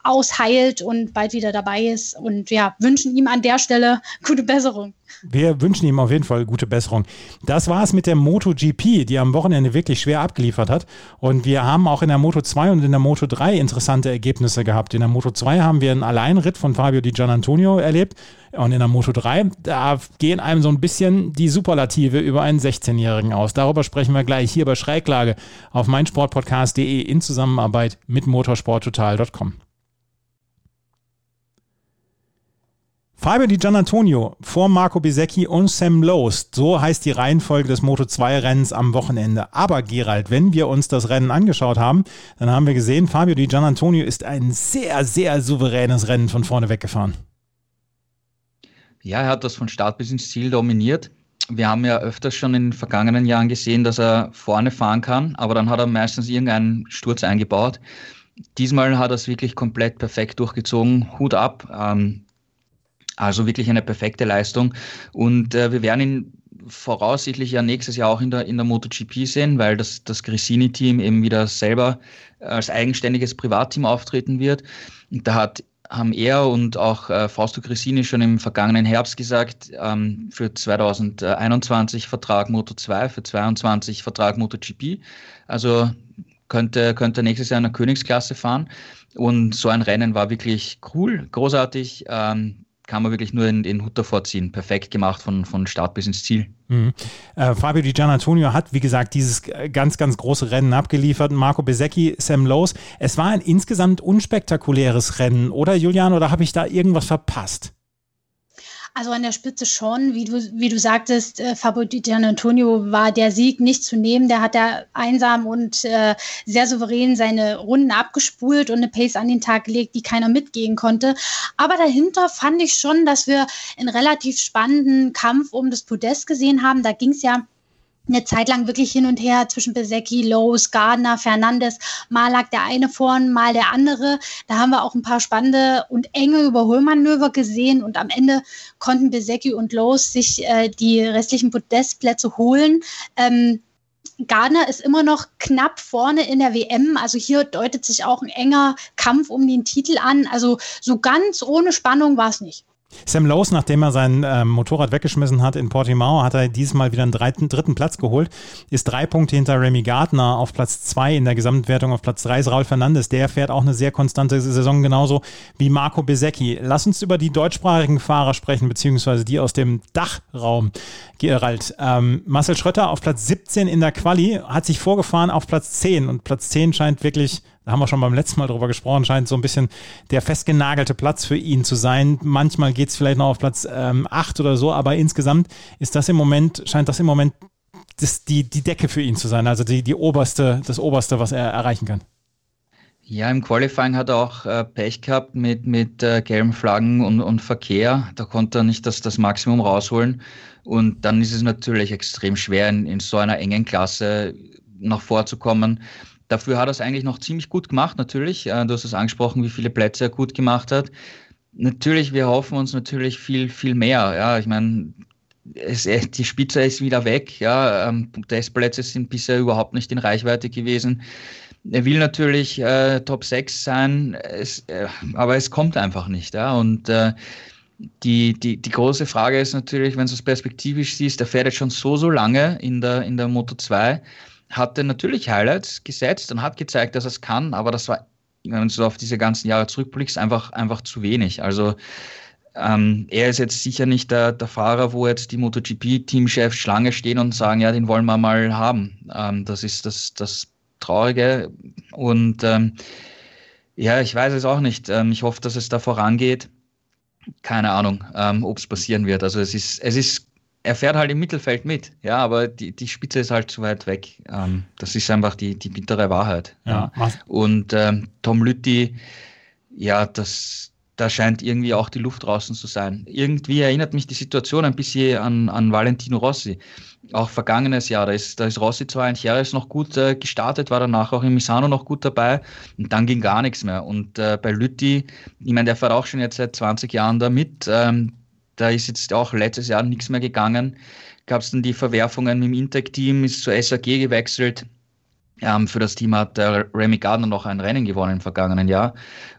Speaker 2: ausheilt und bald wieder dabei ist. Und ja, wünschen ihm an der Stelle gute Besserung.
Speaker 1: Wir wünschen ihm auf jeden Fall gute Besserung. Das war es mit der MotoGP, die am Wochenende wirklich schwer abgeliefert hat. Und wir haben auch in der Moto 2 und in der Moto 3 interessante Ergebnisse gehabt. In der Moto 2 haben wir einen Alleinritt von Fabio Di Gianantonio erlebt. Und in der Moto 3, da gehen einem so ein bisschen die Superlative über einen 16-Jährigen aus. Darüber sprechen wir gleich hier bei Schräglage auf meinsportpodcast.de in Zusammenarbeit mit motorsporttotal.com. Fabio Di Gianantonio vor Marco Bisecchi und Sam Lowe's. So heißt die Reihenfolge des Moto2-Rennens am Wochenende. Aber Gerald, wenn wir uns das Rennen angeschaut haben, dann haben wir gesehen, Fabio Di Gianantonio ist ein sehr, sehr souveränes Rennen von vorne weggefahren.
Speaker 3: Ja, er hat das von Start bis ins Ziel dominiert. Wir haben ja öfters schon in den vergangenen Jahren gesehen, dass er vorne fahren kann, aber dann hat er meistens irgendeinen Sturz eingebaut. Diesmal hat er es wirklich komplett perfekt durchgezogen. Hut ab. Ähm, also wirklich eine perfekte Leistung. Und äh, wir werden ihn voraussichtlich ja nächstes Jahr auch in der, in der MotoGP sehen, weil das, das Gresini-Team eben wieder selber als eigenständiges Privatteam auftreten wird. Und da hat haben er und auch äh, Fausto Gresini schon im vergangenen Herbst gesagt, ähm, für 2021 Vertrag Moto 2, für 2022 Vertrag MotoGP. Also könnte, könnte nächstes Jahr in der Königsklasse fahren. Und so ein Rennen war wirklich cool, großartig. Ähm, kann man wirklich nur den, den Hut davor ziehen. Perfekt gemacht von, von Start bis ins Ziel.
Speaker 1: Mhm. Äh, Fabio Di Gianantonio hat, wie gesagt, dieses ganz, ganz große Rennen abgeliefert. Marco Besecchi, Sam Lowe's. Es war ein insgesamt unspektakuläres Rennen, oder Julian? Oder habe ich da irgendwas verpasst?
Speaker 2: Also an der Spitze schon, wie du, wie du sagtest, äh, Fabio Di Antonio war der Sieg nicht zu nehmen. Der hat da einsam und äh, sehr souverän seine Runden abgespult und eine Pace an den Tag gelegt, die keiner mitgehen konnte. Aber dahinter fand ich schon, dass wir einen relativ spannenden Kampf um das Podest gesehen haben. Da ging es ja eine Zeit lang wirklich hin und her zwischen Besecki, Lowe's, Gardner, Fernandes. Mal lag der eine vorn, mal der andere. Da haben wir auch ein paar spannende und enge Überholmanöver gesehen und am Ende konnten Besecki und Lowe's sich äh, die restlichen Podestplätze holen. Ähm, Gardner ist immer noch knapp vorne in der WM. Also hier deutet sich auch ein enger Kampf um den Titel an. Also so ganz ohne Spannung war es nicht.
Speaker 1: Sam Lowe, nachdem er sein ähm, Motorrad weggeschmissen hat in Portimao, hat er dieses Mal wieder einen dritten, dritten Platz geholt, ist drei Punkte hinter Remy Gardner auf Platz zwei in der Gesamtwertung, auf Platz drei ist Raul Fernandes, der fährt auch eine sehr konstante Saison, genauso wie Marco Besecchi. Lass uns über die deutschsprachigen Fahrer sprechen, beziehungsweise die aus dem Dachraum. Gerald, ähm, Marcel Schröter auf Platz 17 in der Quali, hat sich vorgefahren auf Platz 10 und Platz 10 scheint wirklich da haben wir schon beim letzten Mal drüber gesprochen, scheint so ein bisschen der festgenagelte Platz für ihn zu sein. Manchmal geht es vielleicht noch auf Platz ähm, 8 oder so, aber insgesamt ist das im Moment, scheint das im Moment das, die, die Decke für ihn zu sein, also die, die oberste, das oberste, was er erreichen kann.
Speaker 3: Ja, im Qualifying hat er auch äh, Pech gehabt mit, mit äh, gelben Flaggen und, und Verkehr. Da konnte er nicht das, das Maximum rausholen. Und dann ist es natürlich extrem schwer, in, in so einer engen Klasse nach vorzukommen. Dafür hat er es eigentlich noch ziemlich gut gemacht, natürlich. Äh, du hast es angesprochen, wie viele Plätze er gut gemacht hat. Natürlich, wir hoffen uns natürlich viel, viel mehr. Ja, ich meine, äh, die Spitze ist wieder weg. Ja, ähm, Testplätze sind bisher überhaupt nicht in Reichweite gewesen. Er will natürlich äh, Top 6 sein, es, äh, aber es kommt einfach nicht. Ja, und äh, die, die, die große Frage ist natürlich, wenn du es perspektivisch siehst, er fährt jetzt schon so, so lange in der, in der Moto 2 hatte natürlich Highlights gesetzt und hat gezeigt, dass es kann, aber das war, wenn du auf diese ganzen Jahre zurückblickst, einfach, einfach zu wenig. Also ähm, er ist jetzt sicher nicht der, der Fahrer, wo jetzt die MotoGP-Teamchefs Schlange stehen und sagen, ja, den wollen wir mal haben. Ähm, das ist das, das Traurige. Und ähm, ja, ich weiß es auch nicht. Ähm, ich hoffe, dass es da vorangeht. Keine Ahnung, ähm, ob es passieren wird. Also es ist, es ist er fährt halt im Mittelfeld mit, ja, aber die, die Spitze ist halt zu weit weg. Ähm, das ist einfach die, die bittere Wahrheit. Ja. ja. Und ähm, Tom Lütti, ja, das, da scheint irgendwie auch die Luft draußen zu sein. Irgendwie erinnert mich die Situation ein bisschen an, an Valentino Rossi. Auch vergangenes Jahr, da ist, da ist Rossi zwar ein Jahres noch gut äh, gestartet, war danach auch in Misano noch gut dabei und dann ging gar nichts mehr. Und äh, bei Lütti, ich meine, der fährt auch schon jetzt seit 20 Jahren da mit. Ähm, da ist jetzt auch letztes Jahr nichts mehr gegangen. Gab es dann die Verwerfungen mit dem Intec-Team, ist zur SAG gewechselt. Ähm, für das Team hat der Remy Gardner noch ein Rennen gewonnen im vergangenen Jahr.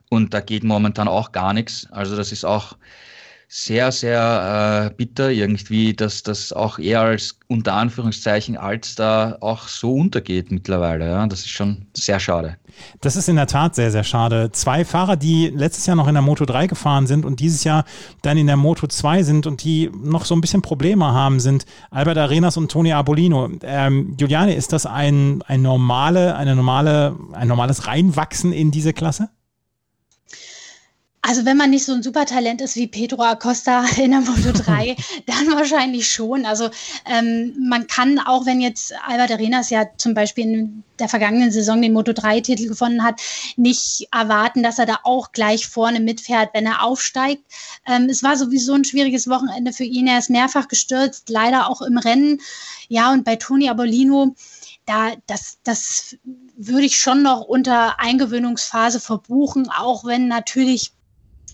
Speaker 3: Und da geht momentan auch gar nichts. Also das ist auch sehr, sehr äh, bitter irgendwie, dass das auch eher als unter Anführungszeichen Altstar auch so untergeht mittlerweile. Ja? Das ist schon sehr schade.
Speaker 1: Das ist in der Tat sehr, sehr schade. Zwei Fahrer, die letztes Jahr noch in der Moto 3 gefahren sind und dieses Jahr dann in der Moto 2 sind und die noch so ein bisschen Probleme haben, sind Albert Arenas und Toni Abolino. Ähm, Juliane, ist das ein, ein normale, eine normale, ein normales Reinwachsen in diese Klasse?
Speaker 2: Also wenn man nicht so ein Supertalent ist wie Pedro Acosta in der Moto 3, dann wahrscheinlich schon. Also ähm, man kann auch, wenn jetzt Albert Arenas ja zum Beispiel in der vergangenen Saison den Moto 3-Titel gewonnen hat, nicht erwarten, dass er da auch gleich vorne mitfährt, wenn er aufsteigt. Ähm, es war sowieso ein schwieriges Wochenende für ihn. Er ist mehrfach gestürzt, leider auch im Rennen. Ja, und bei Toni Abolino, da, das, das würde ich schon noch unter Eingewöhnungsphase verbuchen, auch wenn natürlich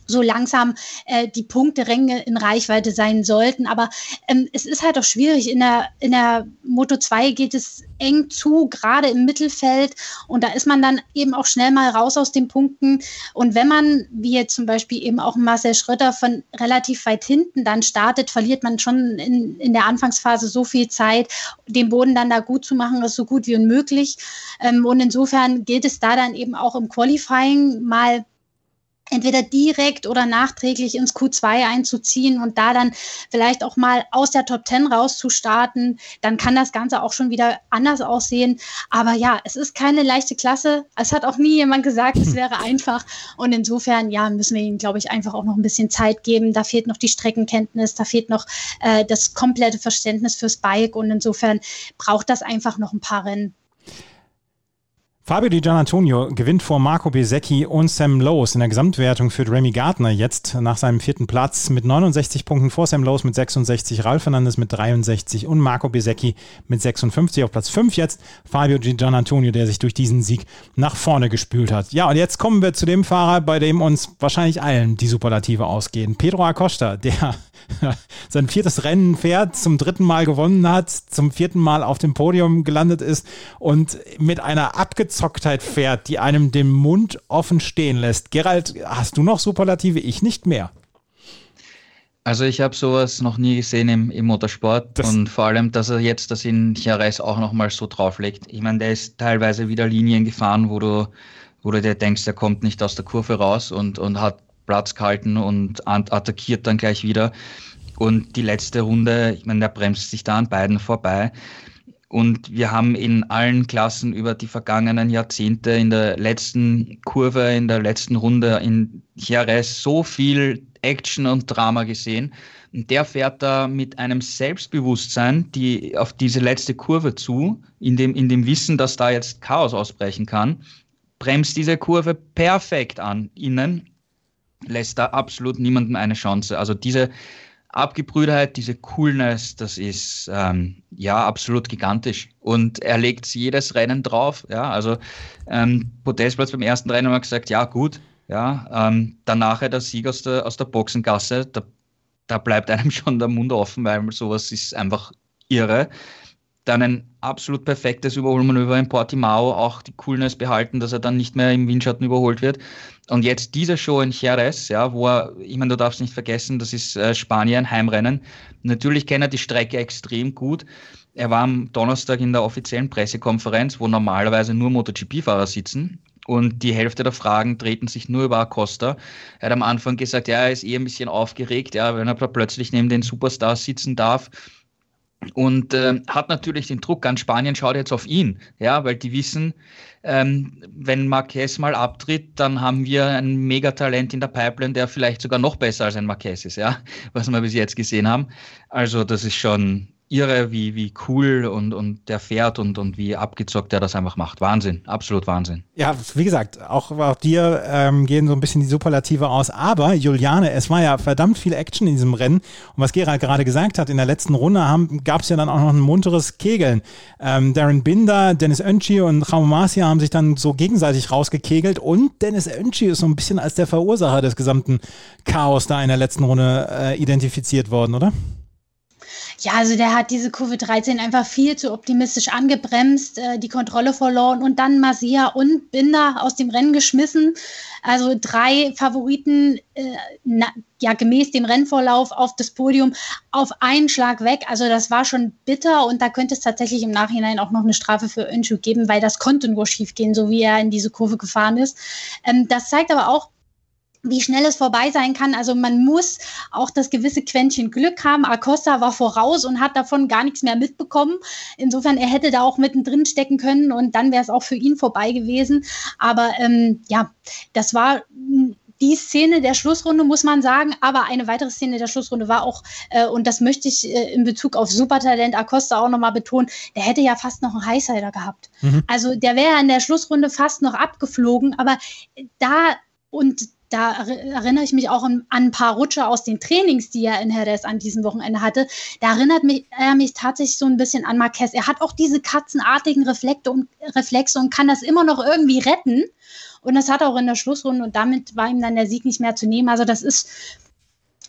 Speaker 2: so langsam äh, die Punkteränge in Reichweite sein sollten. Aber ähm, es ist halt auch schwierig. In der, in der Moto 2 geht es eng zu, gerade im Mittelfeld. Und da ist man dann eben auch schnell mal raus aus den Punkten. Und wenn man, wie jetzt zum Beispiel eben auch Marcel Schröter, von relativ weit hinten dann startet, verliert man schon in, in der Anfangsphase so viel Zeit. Den Boden dann da gut zu machen, ist so gut wie unmöglich. Ähm, und insofern gilt es da dann eben auch im Qualifying mal entweder direkt oder nachträglich ins Q2 einzuziehen und da dann vielleicht auch mal aus der Top 10 rauszustarten, dann kann das Ganze auch schon wieder anders aussehen. Aber ja, es ist keine leichte Klasse. Es hat auch nie jemand gesagt, es wäre einfach. Und insofern, ja, müssen wir ihm, glaube ich, einfach auch noch ein bisschen Zeit geben. Da fehlt noch die Streckenkenntnis, da fehlt noch äh, das komplette Verständnis fürs Bike und insofern braucht das einfach noch ein paar Rennen.
Speaker 1: Fabio Di Gianantonio gewinnt vor Marco Besecchi und Sam Lowes. In der Gesamtwertung führt Remy Gardner jetzt nach seinem vierten Platz mit 69 Punkten vor Sam Lowes mit 66, Ralf Fernandes mit 63 und Marco Besecchi mit 56 auf Platz 5 jetzt. Fabio Di Gianantonio, der sich durch diesen Sieg nach vorne gespült hat. Ja, und jetzt kommen wir zu dem Fahrer, bei dem uns wahrscheinlich allen die Superlative ausgehen. Pedro Acosta, der sein viertes Rennen fährt, zum dritten Mal gewonnen hat, zum vierten Mal auf dem Podium gelandet ist und mit einer Abgezocktheit fährt, die einem den Mund offen stehen lässt. Gerald, hast du noch Superlative? Ich nicht mehr.
Speaker 3: Also ich habe sowas noch nie gesehen im, im Motorsport das und vor allem, dass er jetzt das in Jerez auch nochmal so drauflegt. Ich meine, der ist teilweise wieder Linien gefahren, wo du, wo du dir denkst, der kommt nicht aus der Kurve raus und, und hat Platz gehalten und attackiert dann gleich wieder. Und die letzte Runde, ich meine, der bremst sich da an beiden vorbei. Und wir haben in allen Klassen über die vergangenen Jahrzehnte in der letzten Kurve, in der letzten Runde in Jerez so viel Action und Drama gesehen. Und der fährt da mit einem Selbstbewusstsein die, auf diese letzte Kurve zu, in dem, in dem Wissen, dass da jetzt Chaos ausbrechen kann, bremst diese Kurve perfekt an innen, lässt da absolut niemandem eine Chance. Also diese Abgebrühtheit, diese Coolness, das ist ähm, ja absolut gigantisch. Und er legt jedes Rennen drauf. Ja, also ähm, Podestplatz beim ersten Rennen haben wir gesagt, ja gut, ja, ähm, danach der Sieg aus der, aus der Boxengasse, da, da bleibt einem schon der Mund offen, weil sowas ist einfach irre. Dann ein absolut perfektes Überholmanöver in Portimao, auch die Coolness behalten, dass er dann nicht mehr im Windschatten überholt wird. Und jetzt diese Show in Jerez, ja, wo er, ich meine, du darfst nicht vergessen, das ist äh, Spanien, Heimrennen. Natürlich kennt er die Strecke extrem gut. Er war am Donnerstag in der offiziellen Pressekonferenz, wo normalerweise nur MotoGP-Fahrer sitzen. Und die Hälfte der Fragen treten sich nur über Acosta. Er hat am Anfang gesagt, ja, er ist eh ein bisschen aufgeregt, ja, wenn er plötzlich neben den Superstars sitzen darf und äh, hat natürlich den Druck. Ganz Spanien schaut jetzt auf ihn, ja, weil die wissen, ähm, wenn Marquez mal abtritt, dann haben wir ein Megatalent in der Pipeline, der vielleicht sogar noch besser als ein Marquez ist, ja, was wir bis jetzt gesehen haben. Also das ist schon irre, wie, wie cool und, und der fährt und, und wie abgezockt er das einfach macht. Wahnsinn, absolut Wahnsinn.
Speaker 1: Ja, wie gesagt, auch, auch dir ähm, gehen so ein bisschen die Superlative aus. Aber Juliane, es war ja verdammt viel Action in diesem Rennen. Und was Gerald gerade gesagt hat, in der letzten Runde gab es ja dann auch noch ein munteres Kegeln. Ähm, Darren Binder, Dennis Önci und Ramon Marcia haben sich dann so gegenseitig rausgekegelt. Und Dennis Önci ist so ein bisschen als der Verursacher des gesamten Chaos da in der letzten Runde äh, identifiziert worden, oder?
Speaker 2: Ja, also der hat diese Kurve 13 einfach viel zu optimistisch angebremst, äh, die Kontrolle verloren und dann Masia und Binder aus dem Rennen geschmissen. Also drei Favoriten, äh, na, ja, gemäß dem Rennvorlauf auf das Podium auf einen Schlag weg. Also das war schon bitter und da könnte es tatsächlich im Nachhinein auch noch eine Strafe für Önschu geben, weil das konnte nur schiefgehen, so wie er in diese Kurve gefahren ist. Ähm, das zeigt aber auch, wie schnell es vorbei sein kann. Also man muss auch das gewisse Quäntchen Glück haben. Acosta war voraus und hat davon gar nichts mehr mitbekommen. Insofern, er hätte da auch mittendrin stecken können und dann wäre es auch für ihn vorbei gewesen. Aber ähm, ja, das war die Szene der Schlussrunde, muss man sagen. Aber eine weitere Szene der Schlussrunde war auch, äh, und das möchte ich äh, in Bezug auf Supertalent Acosta auch nochmal betonen, der hätte ja fast noch einen Highsider gehabt. Mhm. Also der wäre in der Schlussrunde fast noch abgeflogen. Aber da und da erinnere ich mich auch an, ein paar Rutsche aus den Trainings, die er in Jerez an diesem Wochenende hatte. Da erinnert mich, er mich tatsächlich so ein bisschen an Marquez. Er hat auch diese katzenartigen Reflekte und, Reflexe und kann das immer noch irgendwie retten. Und das hat er auch in der Schlussrunde und damit war ihm dann der Sieg nicht mehr zu nehmen. Also das ist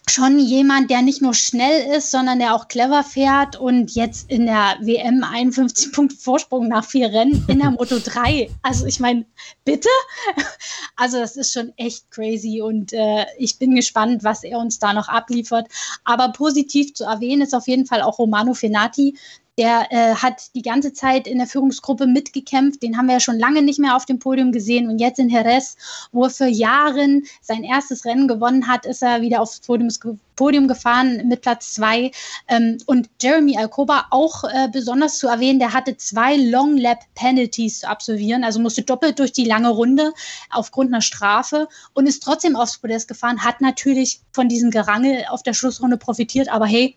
Speaker 2: schon jemand, der nicht nur schnell ist, sondern der auch clever fährt und jetzt in der WM 51 Punkte Vorsprung nach vier Rennen in der Moto 3. Also ich meine, bitte? Also das ist schon echt crazy und äh, ich bin gespannt, was er uns da noch abliefert. Aber positiv zu erwähnen ist auf jeden Fall auch Romano Fenati, der äh, hat die ganze Zeit in der Führungsgruppe mitgekämpft. Den haben wir ja schon lange nicht mehr auf dem Podium gesehen. Und jetzt in Jerez, wo er für Jahre sein erstes Rennen gewonnen hat, ist er wieder aufs Podium, Podium gefahren mit Platz zwei. Ähm, und Jeremy Alcoba auch äh, besonders zu erwähnen, der hatte zwei Long Lap Penalties zu absolvieren, also musste doppelt durch die lange Runde aufgrund einer Strafe und ist trotzdem aufs Podest gefahren, hat natürlich von diesem Gerangel auf der Schlussrunde profitiert, aber hey,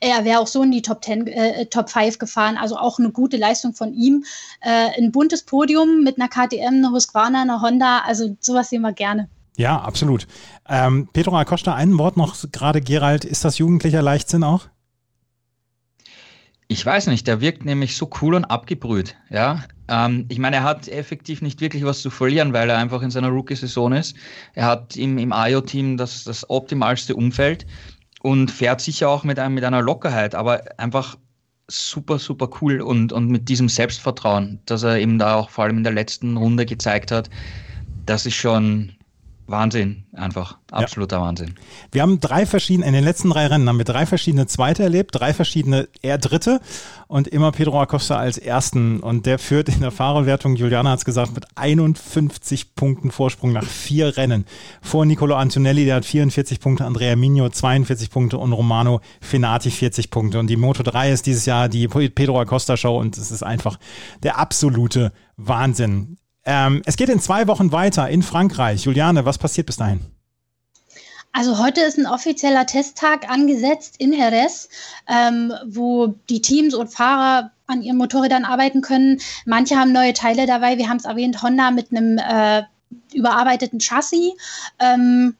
Speaker 2: er wäre auch so in die Top 10, äh, Top 5 gefahren, also auch eine gute Leistung von ihm. Äh, ein buntes Podium mit einer KTM, einer Husqvarna, einer Honda, also sowas sehen wir gerne.
Speaker 1: Ja, absolut. Ähm, Pedro Acosta, ein Wort noch gerade, Gerald, ist das jugendlicher Leichtsinn auch?
Speaker 3: Ich weiß nicht, der wirkt nämlich so cool und abgebrüht. Ja, ähm, ich meine, er hat effektiv nicht wirklich was zu verlieren, weil er einfach in seiner Rookie-Saison ist. Er hat im, im IO-Team das, das optimalste Umfeld und fährt sicher auch mit, einem, mit einer Lockerheit, aber einfach super, super cool und, und mit diesem Selbstvertrauen, das er eben da auch vor allem in der letzten Runde gezeigt hat, das ist schon Wahnsinn, einfach. Absoluter ja. Wahnsinn.
Speaker 1: Wir haben drei verschiedene, in den letzten drei Rennen haben wir drei verschiedene Zweite erlebt, drei verschiedene eher Dritte und immer Pedro Acosta als Ersten. Und der führt in der Fahrerwertung, Juliana hat es gesagt, mit 51 Punkten Vorsprung nach vier Rennen. Vor Nicolo Antonelli, der hat 44 Punkte, Andrea Migno 42 Punkte und Romano Fenati 40 Punkte. Und die Moto 3 ist dieses Jahr die Pedro Acosta Show und es ist einfach der absolute Wahnsinn. Ähm, es geht in zwei Wochen weiter in Frankreich. Juliane, was passiert bis dahin?
Speaker 2: Also heute ist ein offizieller Testtag angesetzt in Jerez, ähm, wo die Teams und Fahrer an ihren Motorrädern arbeiten können. Manche haben neue Teile dabei. Wir haben es erwähnt, Honda mit einem äh, überarbeiteten Chassis. Ähm,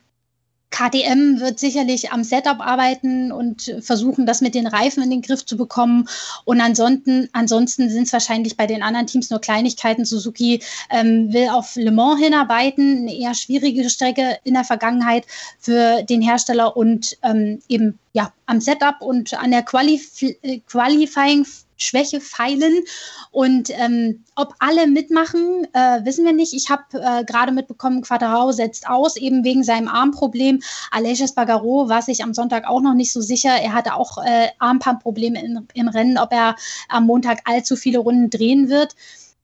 Speaker 2: KTM wird sicherlich am Setup arbeiten und versuchen, das mit den Reifen in den Griff zu bekommen. Und ansonsten, ansonsten sind es wahrscheinlich bei den anderen Teams nur Kleinigkeiten. Suzuki ähm, will auf Le Mans hinarbeiten, eine eher schwierige Strecke in der Vergangenheit für den Hersteller und ähm, eben ja am Setup und an der Qualif äh, Qualifying Schwäche feilen. Und ähm, ob alle mitmachen, äh, wissen wir nicht. Ich habe äh, gerade mitbekommen, Quadrao setzt aus, eben wegen seinem Armproblem. Aleix Bagaro war sich am Sonntag auch noch nicht so sicher. Er hatte auch äh, Armpump-Probleme im Rennen, ob er am Montag allzu viele Runden drehen wird.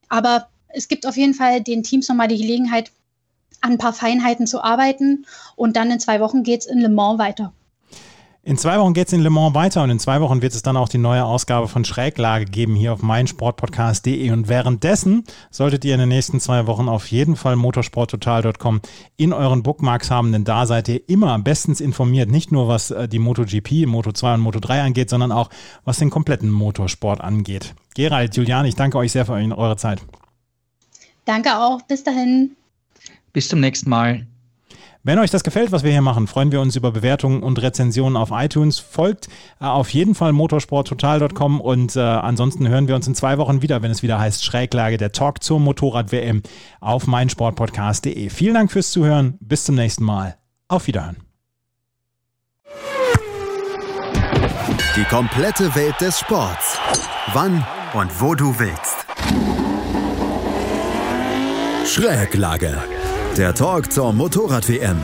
Speaker 2: Aber es gibt auf jeden Fall den Teams nochmal die Gelegenheit, an ein paar Feinheiten zu arbeiten. Und dann in zwei Wochen geht es in Le Mans weiter.
Speaker 1: In zwei Wochen geht es in Le Mans weiter und in zwei Wochen wird es dann auch die neue Ausgabe von Schräglage geben hier auf meinsportpodcast.de. Und währenddessen solltet ihr in den nächsten zwei Wochen auf jeden Fall motorsporttotal.com in euren Bookmarks haben, denn da seid ihr immer bestens informiert, nicht nur was äh, die MotoGP, Moto2 und Moto3 angeht, sondern auch was den kompletten Motorsport angeht. Gerald, Julian, ich danke euch sehr für eure Zeit.
Speaker 2: Danke auch. Bis dahin.
Speaker 3: Bis zum nächsten Mal.
Speaker 1: Wenn euch das gefällt, was wir hier machen, freuen wir uns über Bewertungen und Rezensionen auf iTunes. Folgt äh, auf jeden Fall motorsporttotal.com und äh, ansonsten hören wir uns in zwei Wochen wieder, wenn es wieder heißt Schräglage, der Talk zur Motorrad-WM auf meinsportpodcast.de. Vielen Dank fürs Zuhören. Bis zum nächsten Mal. Auf Wiederhören.
Speaker 4: Die komplette Welt des Sports. Wann und wo du willst. Schräglage. Der Talk zur Motorrad-WM.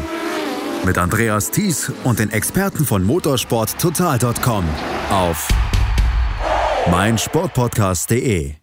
Speaker 4: Mit Andreas Thies und den Experten von motorsporttotal.com auf meinsportpodcast.de.